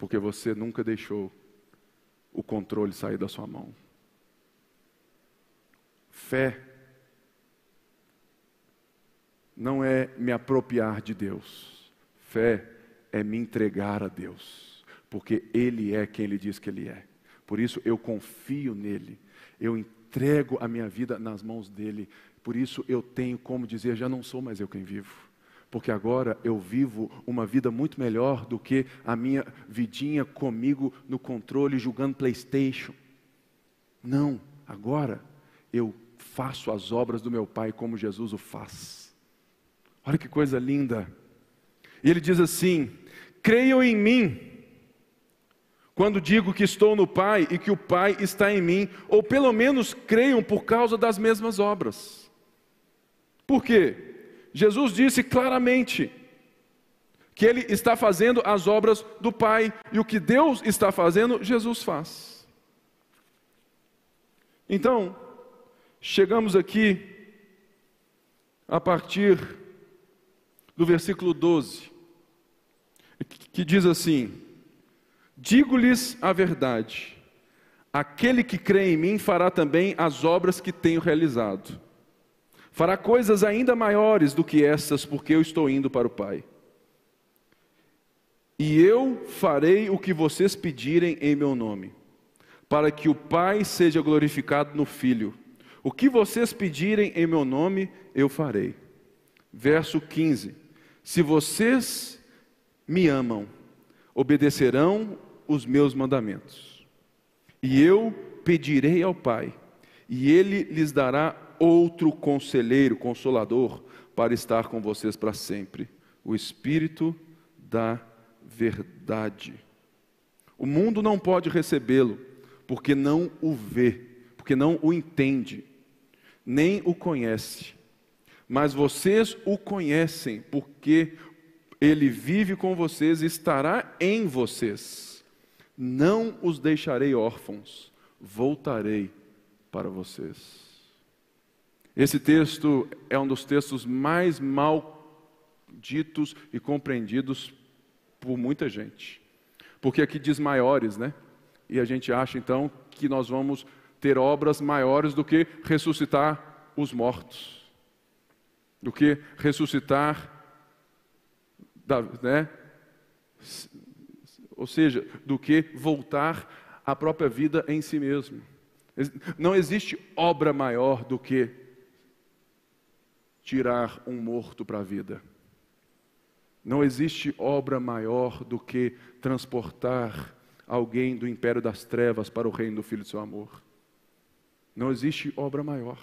porque você nunca deixou o controle sair da sua mão. Fé não é me apropriar de Deus, fé é me entregar a Deus, porque Ele é quem Ele diz que Ele é. Por isso eu confio nele, eu entrego a minha vida nas mãos dele, por isso eu tenho como dizer: já não sou mais eu quem vivo porque agora eu vivo uma vida muito melhor do que a minha vidinha comigo no controle jogando PlayStation. Não, agora eu faço as obras do meu Pai como Jesus o faz. Olha que coisa linda. E ele diz assim: creiam em mim. Quando digo que estou no Pai e que o Pai está em mim, ou pelo menos creiam por causa das mesmas obras. Por quê? Jesus disse claramente que ele está fazendo as obras do Pai e o que Deus está fazendo, Jesus faz. Então, chegamos aqui a partir do versículo 12, que diz assim: Digo-lhes a verdade, aquele que crê em mim fará também as obras que tenho realizado Fará coisas ainda maiores do que essas, porque eu estou indo para o Pai. E eu farei o que vocês pedirem em meu nome, para que o Pai seja glorificado no Filho. O que vocês pedirem em meu nome, eu farei. Verso 15: Se vocês me amam, obedecerão os meus mandamentos. E eu pedirei ao Pai, e ele lhes dará outro conselheiro, consolador, para estar com vocês para sempre o Espírito da Verdade. O mundo não pode recebê-lo, porque não o vê, porque não o entende, nem o conhece. Mas vocês o conhecem, porque ele vive com vocês e estará em vocês. Não os deixarei órfãos, voltarei para vocês. Esse texto é um dos textos mais mal ditos e compreendidos por muita gente. Porque aqui diz maiores, né? E a gente acha então que nós vamos ter obras maiores do que ressuscitar os mortos, do que ressuscitar, né? Ou seja, do que voltar a própria vida em si mesmo. Não existe obra maior do que tirar um morto para a vida. Não existe obra maior do que transportar alguém do império das trevas para o reino do Filho do seu amor. Não existe obra maior.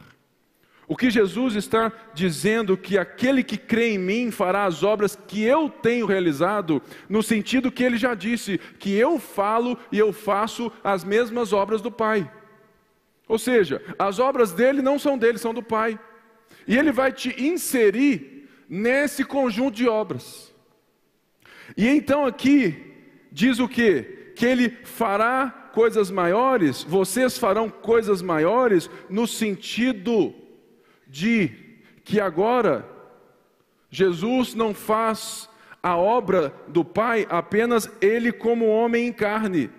O que Jesus está dizendo que aquele que crê em mim fará as obras que eu tenho realizado, no sentido que ele já disse, que eu falo e eu faço as mesmas obras do Pai. Ou seja, as obras dele não são dele, são do Pai. E ele vai te inserir nesse conjunto de obras. E então aqui diz o que? Que ele fará coisas maiores, vocês farão coisas maiores no sentido de que agora Jesus não faz a obra do Pai apenas ele como homem em carne,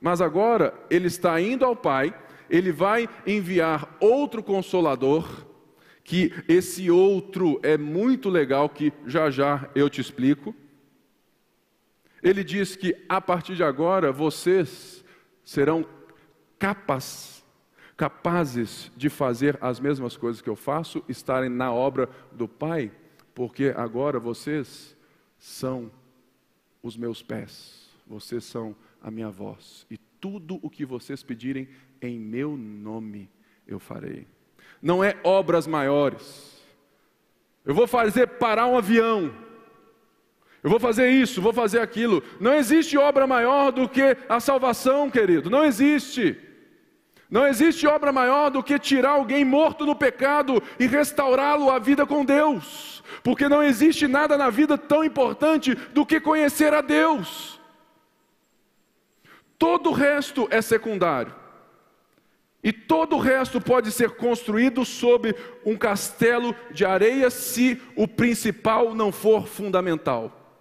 mas agora ele está indo ao Pai, ele vai enviar outro consolador, que esse outro é muito legal, que já já eu te explico. Ele diz que a partir de agora vocês serão capazes capazes de fazer as mesmas coisas que eu faço, estarem na obra do Pai, porque agora vocês são os meus pés, vocês são a minha voz, e tudo o que vocês pedirem em meu nome eu farei. Não é obras maiores. Eu vou fazer parar um avião. Eu vou fazer isso, vou fazer aquilo. Não existe obra maior do que a salvação, querido. Não existe. Não existe obra maior do que tirar alguém morto no pecado e restaurá-lo à vida com Deus, porque não existe nada na vida tão importante do que conhecer a Deus. Todo o resto é secundário, e todo o resto pode ser construído sob um castelo de areia se o principal não for fundamental.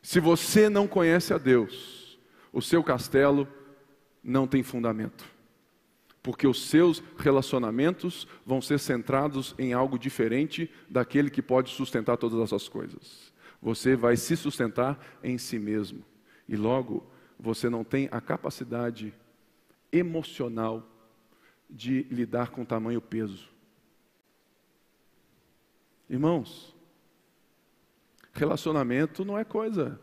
Se você não conhece a Deus, o seu castelo não tem fundamento. Porque os seus relacionamentos vão ser centrados em algo diferente daquele que pode sustentar todas as suas coisas. Você vai se sustentar em si mesmo. E logo, você não tem a capacidade emocional de lidar com tamanho peso. Irmãos, relacionamento não é coisa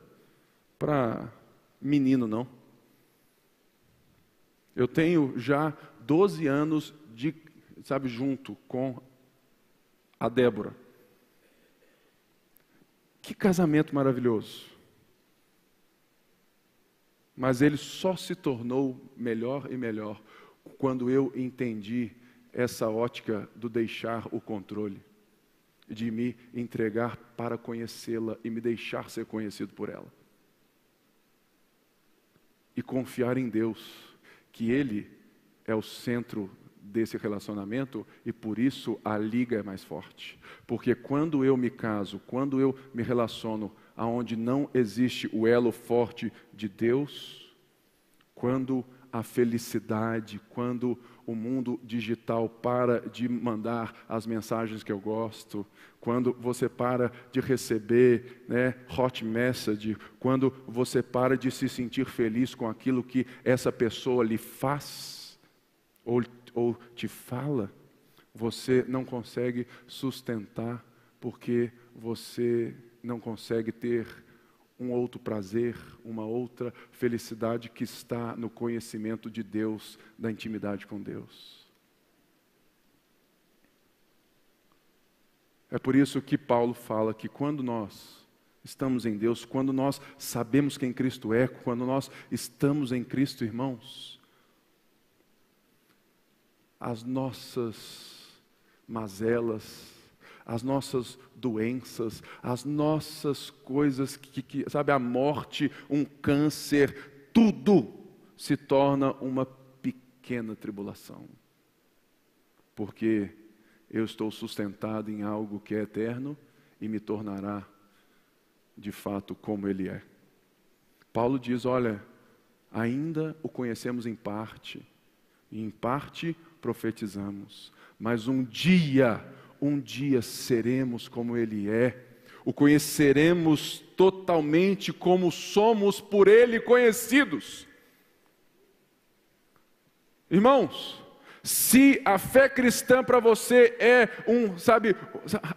para menino, não. Eu tenho já 12 anos de, sabe, junto com a Débora. Que casamento maravilhoso. Mas ele só se tornou melhor e melhor quando eu entendi essa ótica do deixar o controle, de me entregar para conhecê-la e me deixar ser conhecido por ela. E confiar em Deus que Ele é o centro desse relacionamento e por isso a liga é mais forte. Porque quando eu me caso, quando eu me relaciono aonde não existe o elo forte de Deus, quando a felicidade, quando o mundo digital para de mandar as mensagens que eu gosto, quando você para de receber né, hot message, quando você para de se sentir feliz com aquilo que essa pessoa lhe faz ou, ou te fala, você não consegue sustentar porque você não consegue ter um outro prazer, uma outra felicidade que está no conhecimento de Deus, da intimidade com Deus. É por isso que Paulo fala que quando nós estamos em Deus, quando nós sabemos quem Cristo é, quando nós estamos em Cristo, irmãos, as nossas mazelas, as nossas doenças, as nossas coisas que, que, sabe, a morte, um câncer, tudo se torna uma pequena tribulação. Porque eu estou sustentado em algo que é eterno e me tornará de fato como ele é. Paulo diz: olha, ainda o conhecemos em parte, e em parte profetizamos, mas um dia um dia seremos como Ele é, o conheceremos totalmente como somos por Ele conhecidos. Irmãos, se a fé cristã para você é um, sabe,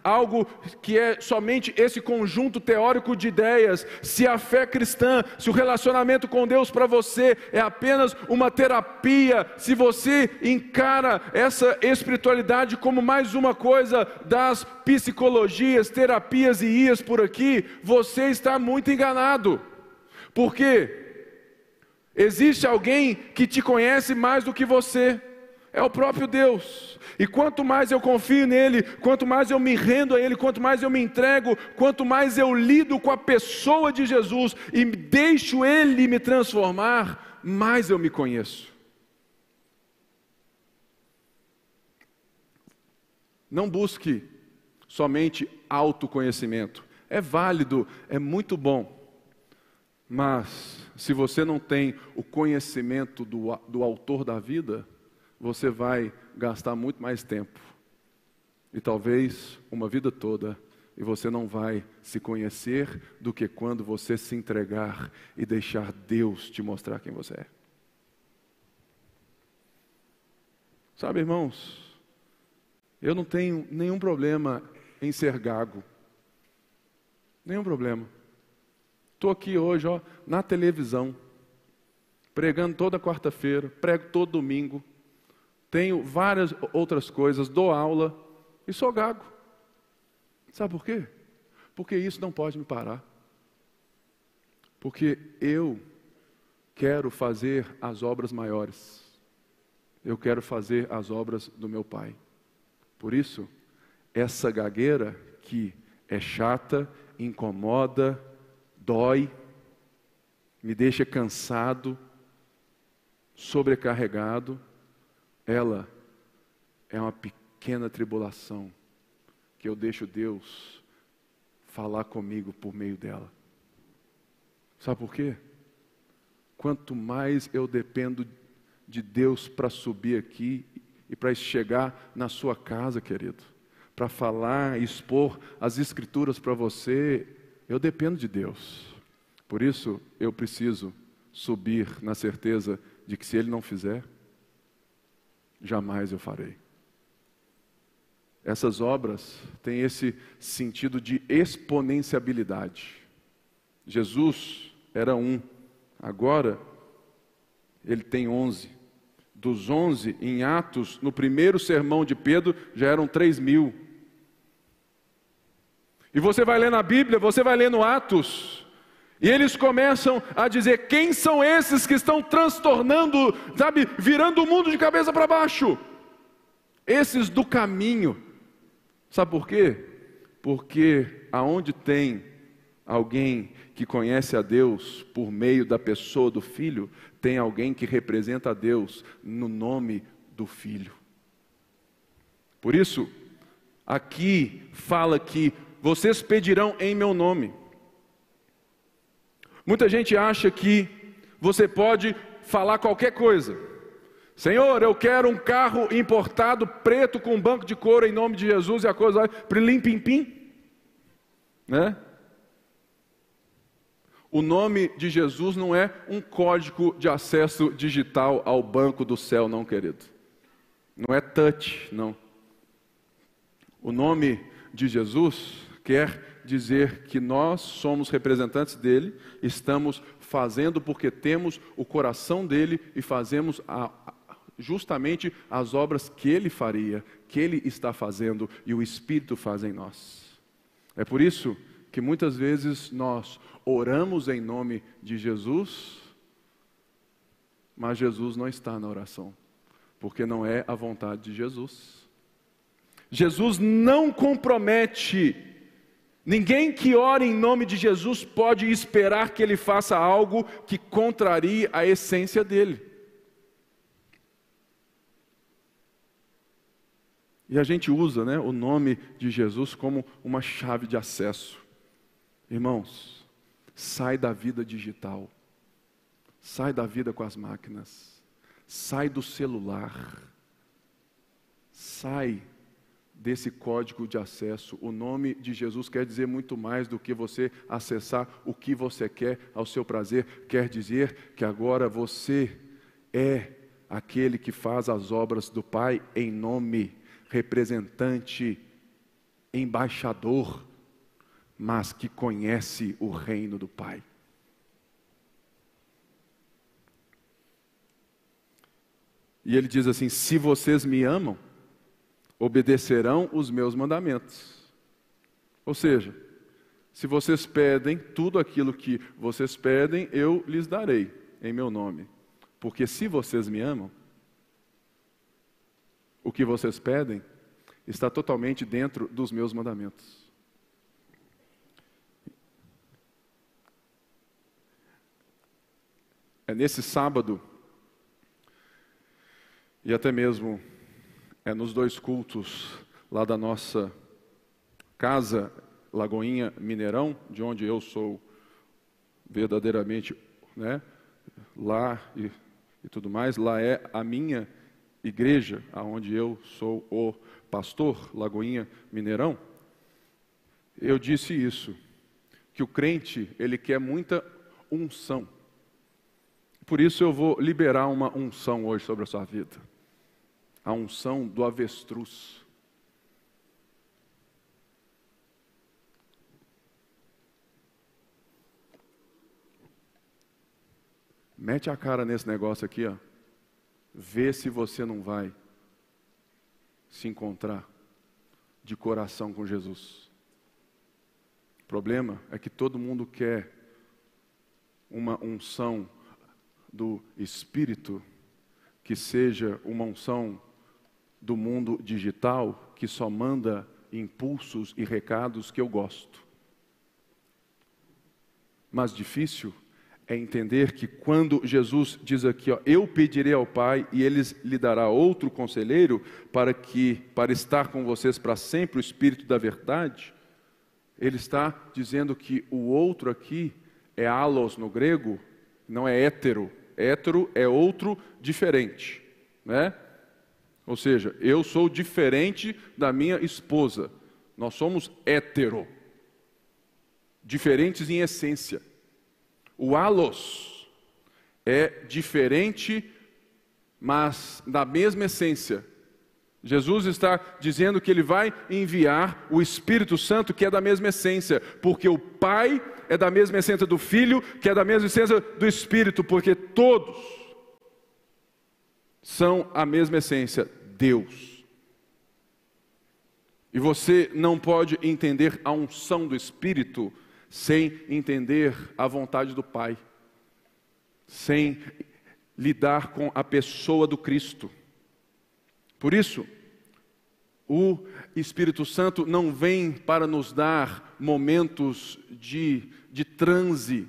algo que é somente esse conjunto teórico de ideias, se a fé cristã, se o relacionamento com Deus para você é apenas uma terapia, se você encara essa espiritualidade como mais uma coisa das psicologias, terapias e ias por aqui, você está muito enganado. Porque existe alguém que te conhece mais do que você é o próprio Deus. E quanto mais eu confio nele, quanto mais eu me rendo a ele, quanto mais eu me entrego, quanto mais eu lido com a pessoa de Jesus e deixo ele me transformar, mais eu me conheço. Não busque somente autoconhecimento. É válido, é muito bom. Mas, se você não tem o conhecimento do, do autor da vida, você vai gastar muito mais tempo. E talvez uma vida toda, e você não vai se conhecer do que quando você se entregar e deixar Deus te mostrar quem você é. Sabe, irmãos, eu não tenho nenhum problema em ser gago. Nenhum problema. Estou aqui hoje, ó, na televisão, pregando toda quarta-feira, prego todo domingo tenho várias outras coisas, dou aula e sou gago. Sabe por quê? Porque isso não pode me parar. Porque eu quero fazer as obras maiores. Eu quero fazer as obras do meu Pai. Por isso, essa gagueira que é chata, incomoda, dói, me deixa cansado, sobrecarregado, ela é uma pequena tribulação que eu deixo Deus falar comigo por meio dela. Sabe por quê? Quanto mais eu dependo de Deus para subir aqui e para chegar na sua casa, querido, para falar, expor as Escrituras para você, eu dependo de Deus. Por isso, eu preciso subir na certeza de que se Ele não fizer, jamais eu farei. Essas obras têm esse sentido de exponenciabilidade. Jesus era um, agora ele tem onze. Dos onze, em Atos, no primeiro sermão de Pedro, já eram três mil. E você vai ler na Bíblia, você vai ler no Atos, e eles começam a dizer: quem são esses que estão transtornando, sabe, virando o mundo de cabeça para baixo? Esses do caminho. Sabe por quê? Porque aonde tem alguém que conhece a Deus por meio da pessoa do Filho, tem alguém que representa a Deus no nome do Filho. Por isso, aqui fala que vocês pedirão em meu nome. Muita gente acha que você pode falar qualquer coisa. Senhor, eu quero um carro importado preto com banco de couro em nome de Jesus e a coisa vai prilim pim pim, né? O nome de Jesus não é um código de acesso digital ao banco do céu, não, querido. Não é touch, não. O nome de Jesus quer dizer que nós somos representantes dele, estamos fazendo porque temos o coração dele e fazemos a, justamente as obras que ele faria, que ele está fazendo e o Espírito faz em nós. É por isso que muitas vezes nós oramos em nome de Jesus, mas Jesus não está na oração, porque não é a vontade de Jesus. Jesus não compromete Ninguém que ore em nome de Jesus pode esperar que ele faça algo que contrarie a essência dele. E a gente usa né, o nome de Jesus como uma chave de acesso. Irmãos, sai da vida digital, sai da vida com as máquinas, sai do celular, sai desse código de acesso. O nome de Jesus quer dizer muito mais do que você acessar o que você quer ao seu prazer. Quer dizer que agora você é aquele que faz as obras do Pai em nome, representante, embaixador, mas que conhece o reino do Pai. E ele diz assim: Se vocês me amam, obedecerão os meus mandamentos. Ou seja, se vocês pedem tudo aquilo que vocês pedem, eu lhes darei em meu nome. Porque se vocês me amam, o que vocês pedem está totalmente dentro dos meus mandamentos. É nesse sábado e até mesmo é nos dois cultos lá da nossa casa, Lagoinha Mineirão, de onde eu sou verdadeiramente, né, lá e, e tudo mais, lá é a minha igreja, aonde eu sou o pastor, Lagoinha Mineirão. Eu disse isso, que o crente, ele quer muita unção. Por isso eu vou liberar uma unção hoje sobre a sua vida a unção do avestruz. Mete a cara nesse negócio aqui, ó. Vê se você não vai se encontrar de coração com Jesus. O problema é que todo mundo quer uma unção do Espírito que seja uma unção do mundo digital que só manda impulsos e recados que eu gosto. Mas difícil é entender que quando Jesus diz aqui, ó, eu pedirei ao Pai e ele lhe dará outro conselheiro para que para estar com vocês para sempre o espírito da verdade, ele está dizendo que o outro aqui é alos no grego, não é hétero. Hétero é outro diferente, né? Ou seja, eu sou diferente da minha esposa. Nós somos hétero. Diferentes em essência. O alos é diferente, mas da mesma essência. Jesus está dizendo que ele vai enviar o Espírito Santo, que é da mesma essência, porque o Pai é da mesma essência do Filho, que é da mesma essência do Espírito, porque todos são a mesma essência, Deus. E você não pode entender a unção do Espírito sem entender a vontade do Pai, sem lidar com a pessoa do Cristo. Por isso, o Espírito Santo não vem para nos dar momentos de, de transe,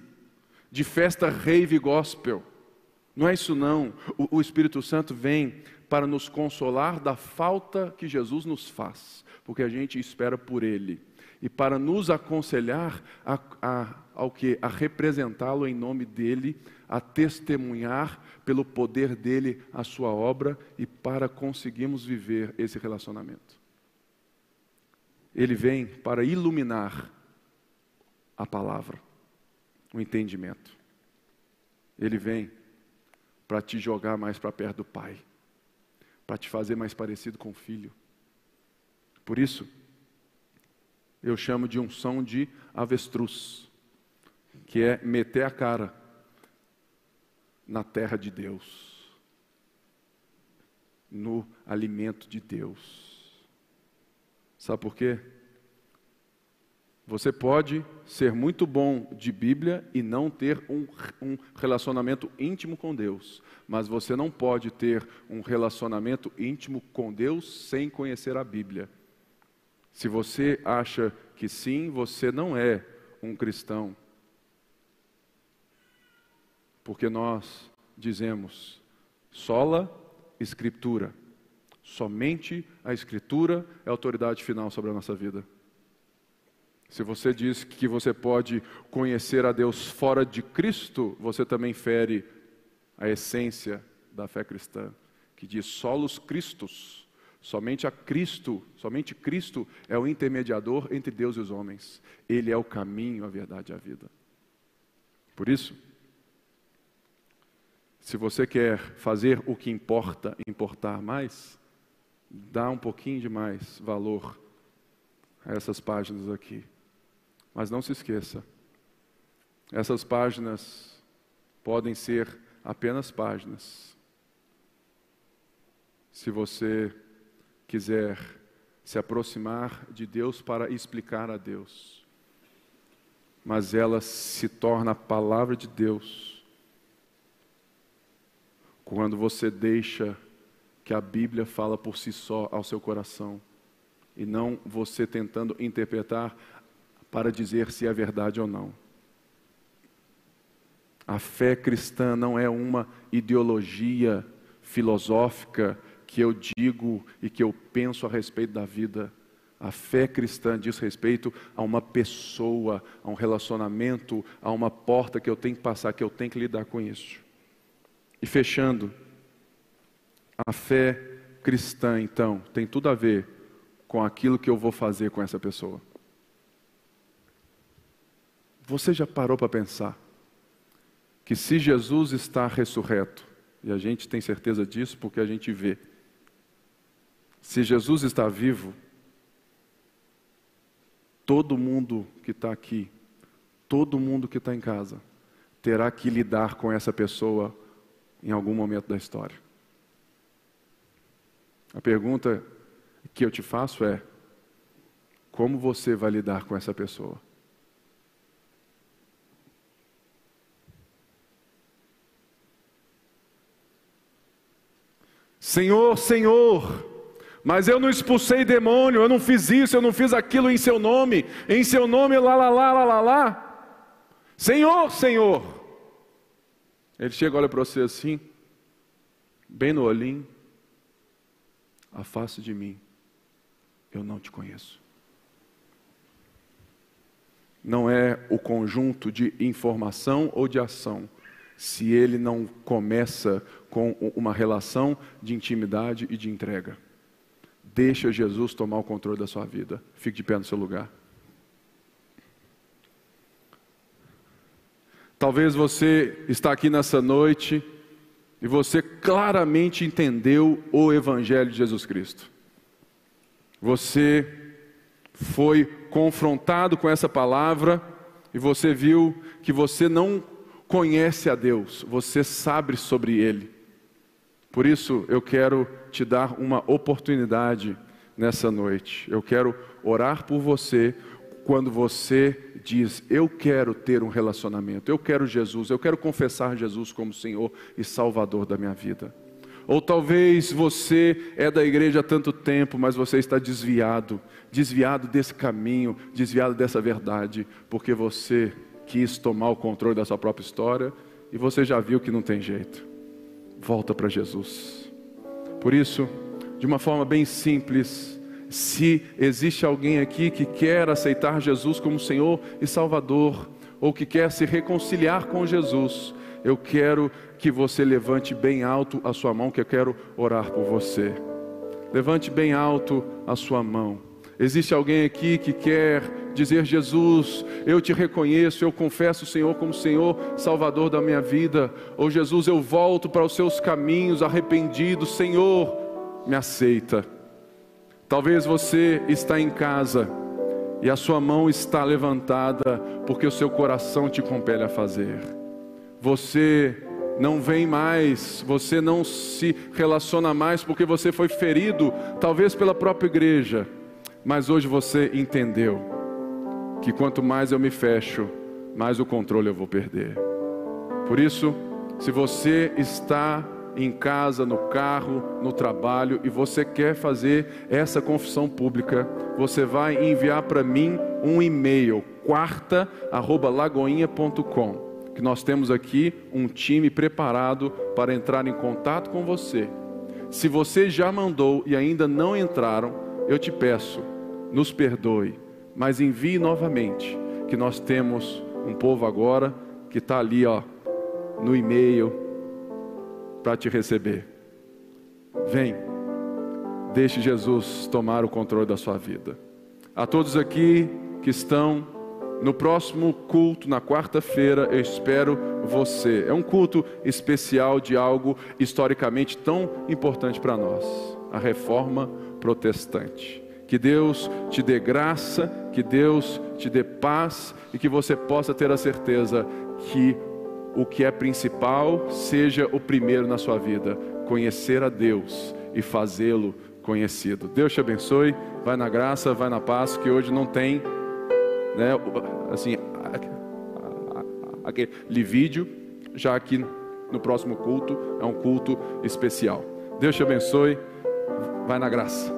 de festa rave gospel. Não é isso não. O, o Espírito Santo vem para nos consolar da falta que Jesus nos faz, porque a gente espera por Ele, e para nos aconselhar a, a, ao que? A representá-lo em nome dEle, a testemunhar pelo poder dEle a sua obra e para conseguirmos viver esse relacionamento. Ele vem para iluminar a palavra, o entendimento. Ele vem para te jogar mais para perto do Pai para te fazer mais parecido com o filho. Por isso, eu chamo de unção de avestruz, que é meter a cara na terra de Deus, no alimento de Deus. Sabe por quê? Você pode ser muito bom de Bíblia e não ter um, um, relacionamento íntimo com Deus, mas você não pode ter um relacionamento íntimo com Deus sem conhecer a Bíblia. Se você acha que sim, você não é um cristão. Porque nós dizemos sola escritura. Somente a escritura é a autoridade final sobre a nossa vida. Se você diz que você pode conhecer a Deus fora de Cristo, você também fere a essência da fé cristã, que diz solos Cristos. Somente a Cristo, somente Cristo é o intermediador entre Deus e os homens. Ele é o caminho, a verdade e a vida. Por isso, Se você quer fazer o que importa, importar mais, dá um pouquinho de mais valor a essas páginas aqui. Mas não se esqueça, essas páginas podem ser apenas páginas. Se você quiser se aproximar de Deus para explicar a Deus, mas ela se torna a palavra de Deus quando você deixa que a Bíblia fala por si só ao seu coração e não você tentando interpretar para dizer se é verdade ou não. A fé cristã não é uma ideologia filosófica que eu digo e que eu penso a respeito da vida. A fé cristã diz respeito a uma pessoa, a um relacionamento, a uma porta que eu tenho que passar, que eu tenho que lidar com isso. E fechando, a fé cristã, então, tem tudo a ver com aquilo que eu vou fazer com essa pessoa. Você já parou para pensar que se Jesus está ressurreto, e a gente tem certeza disso porque a gente vê, se Jesus está vivo, todo mundo que está aqui, todo mundo que está em casa, terá que lidar com essa pessoa em algum momento da história. A pergunta que eu te faço é: como você vai lidar com essa pessoa? Senhor, Senhor, mas eu não expulsei demônio, eu não fiz isso, eu não fiz aquilo em seu nome, em seu nome, lá, lá, lá, lá, lá, lá. Senhor, Senhor. Ele chega, olha para você assim, bem no olhinho, afaste de mim, eu não te conheço. Não é o conjunto de informação ou de ação, se ele não começa com uma relação de intimidade e de entrega. Deixa Jesus tomar o controle da sua vida. Fique de pé no seu lugar. Talvez você está aqui nessa noite e você claramente entendeu o Evangelho de Jesus Cristo. Você foi confrontado com essa palavra e você viu que você não conhece a Deus, você sabe sobre Ele. Por isso eu quero te dar uma oportunidade nessa noite. Eu quero orar por você quando você diz: Eu quero ter um relacionamento, eu quero Jesus, eu quero confessar Jesus como Senhor e Salvador da minha vida. Ou talvez você é da igreja há tanto tempo, mas você está desviado, desviado desse caminho, desviado dessa verdade, porque você quis tomar o controle da sua própria história e você já viu que não tem jeito. Volta para Jesus. Por isso, de uma forma bem simples, se existe alguém aqui que quer aceitar Jesus como Senhor e Salvador, ou que quer se reconciliar com Jesus, eu quero que você levante bem alto a sua mão, que eu quero orar por você. Levante bem alto a sua mão. Existe alguém aqui que quer dizer: Jesus, eu te reconheço, eu confesso o Senhor como Senhor, Salvador da minha vida. Ou Jesus, eu volto para os seus caminhos arrependido, Senhor, me aceita. Talvez você está em casa e a sua mão está levantada porque o seu coração te compele a fazer. Você não vem mais, você não se relaciona mais porque você foi ferido, talvez pela própria igreja mas hoje você entendeu que quanto mais eu me fecho, mais o controle eu vou perder. Por isso, se você está em casa, no carro, no trabalho e você quer fazer essa confissão pública, você vai enviar para mim um e-mail quarta@lagoinha.com, que nós temos aqui um time preparado para entrar em contato com você. Se você já mandou e ainda não entraram, eu te peço, nos perdoe, mas envie novamente, que nós temos um povo agora que está ali, ó, no e-mail, para te receber. Vem, deixe Jesus tomar o controle da sua vida. A todos aqui que estão No próximo culto, na quarta-feira, eu espero você. É um culto especial de algo historicamente tão importante para nós: a reforma protestante. Que Deus te dê graça, que Deus te dê paz e que você possa ter a certeza que o que é principal seja o primeiro na sua vida: conhecer a Deus e fazê-lo conhecido. Deus te abençoe, vai na graça, vai na paz, que hoje não tem, né, assim, aquele vídeo, já aqui no próximo culto é um culto especial. Deus te abençoe, vai na graça.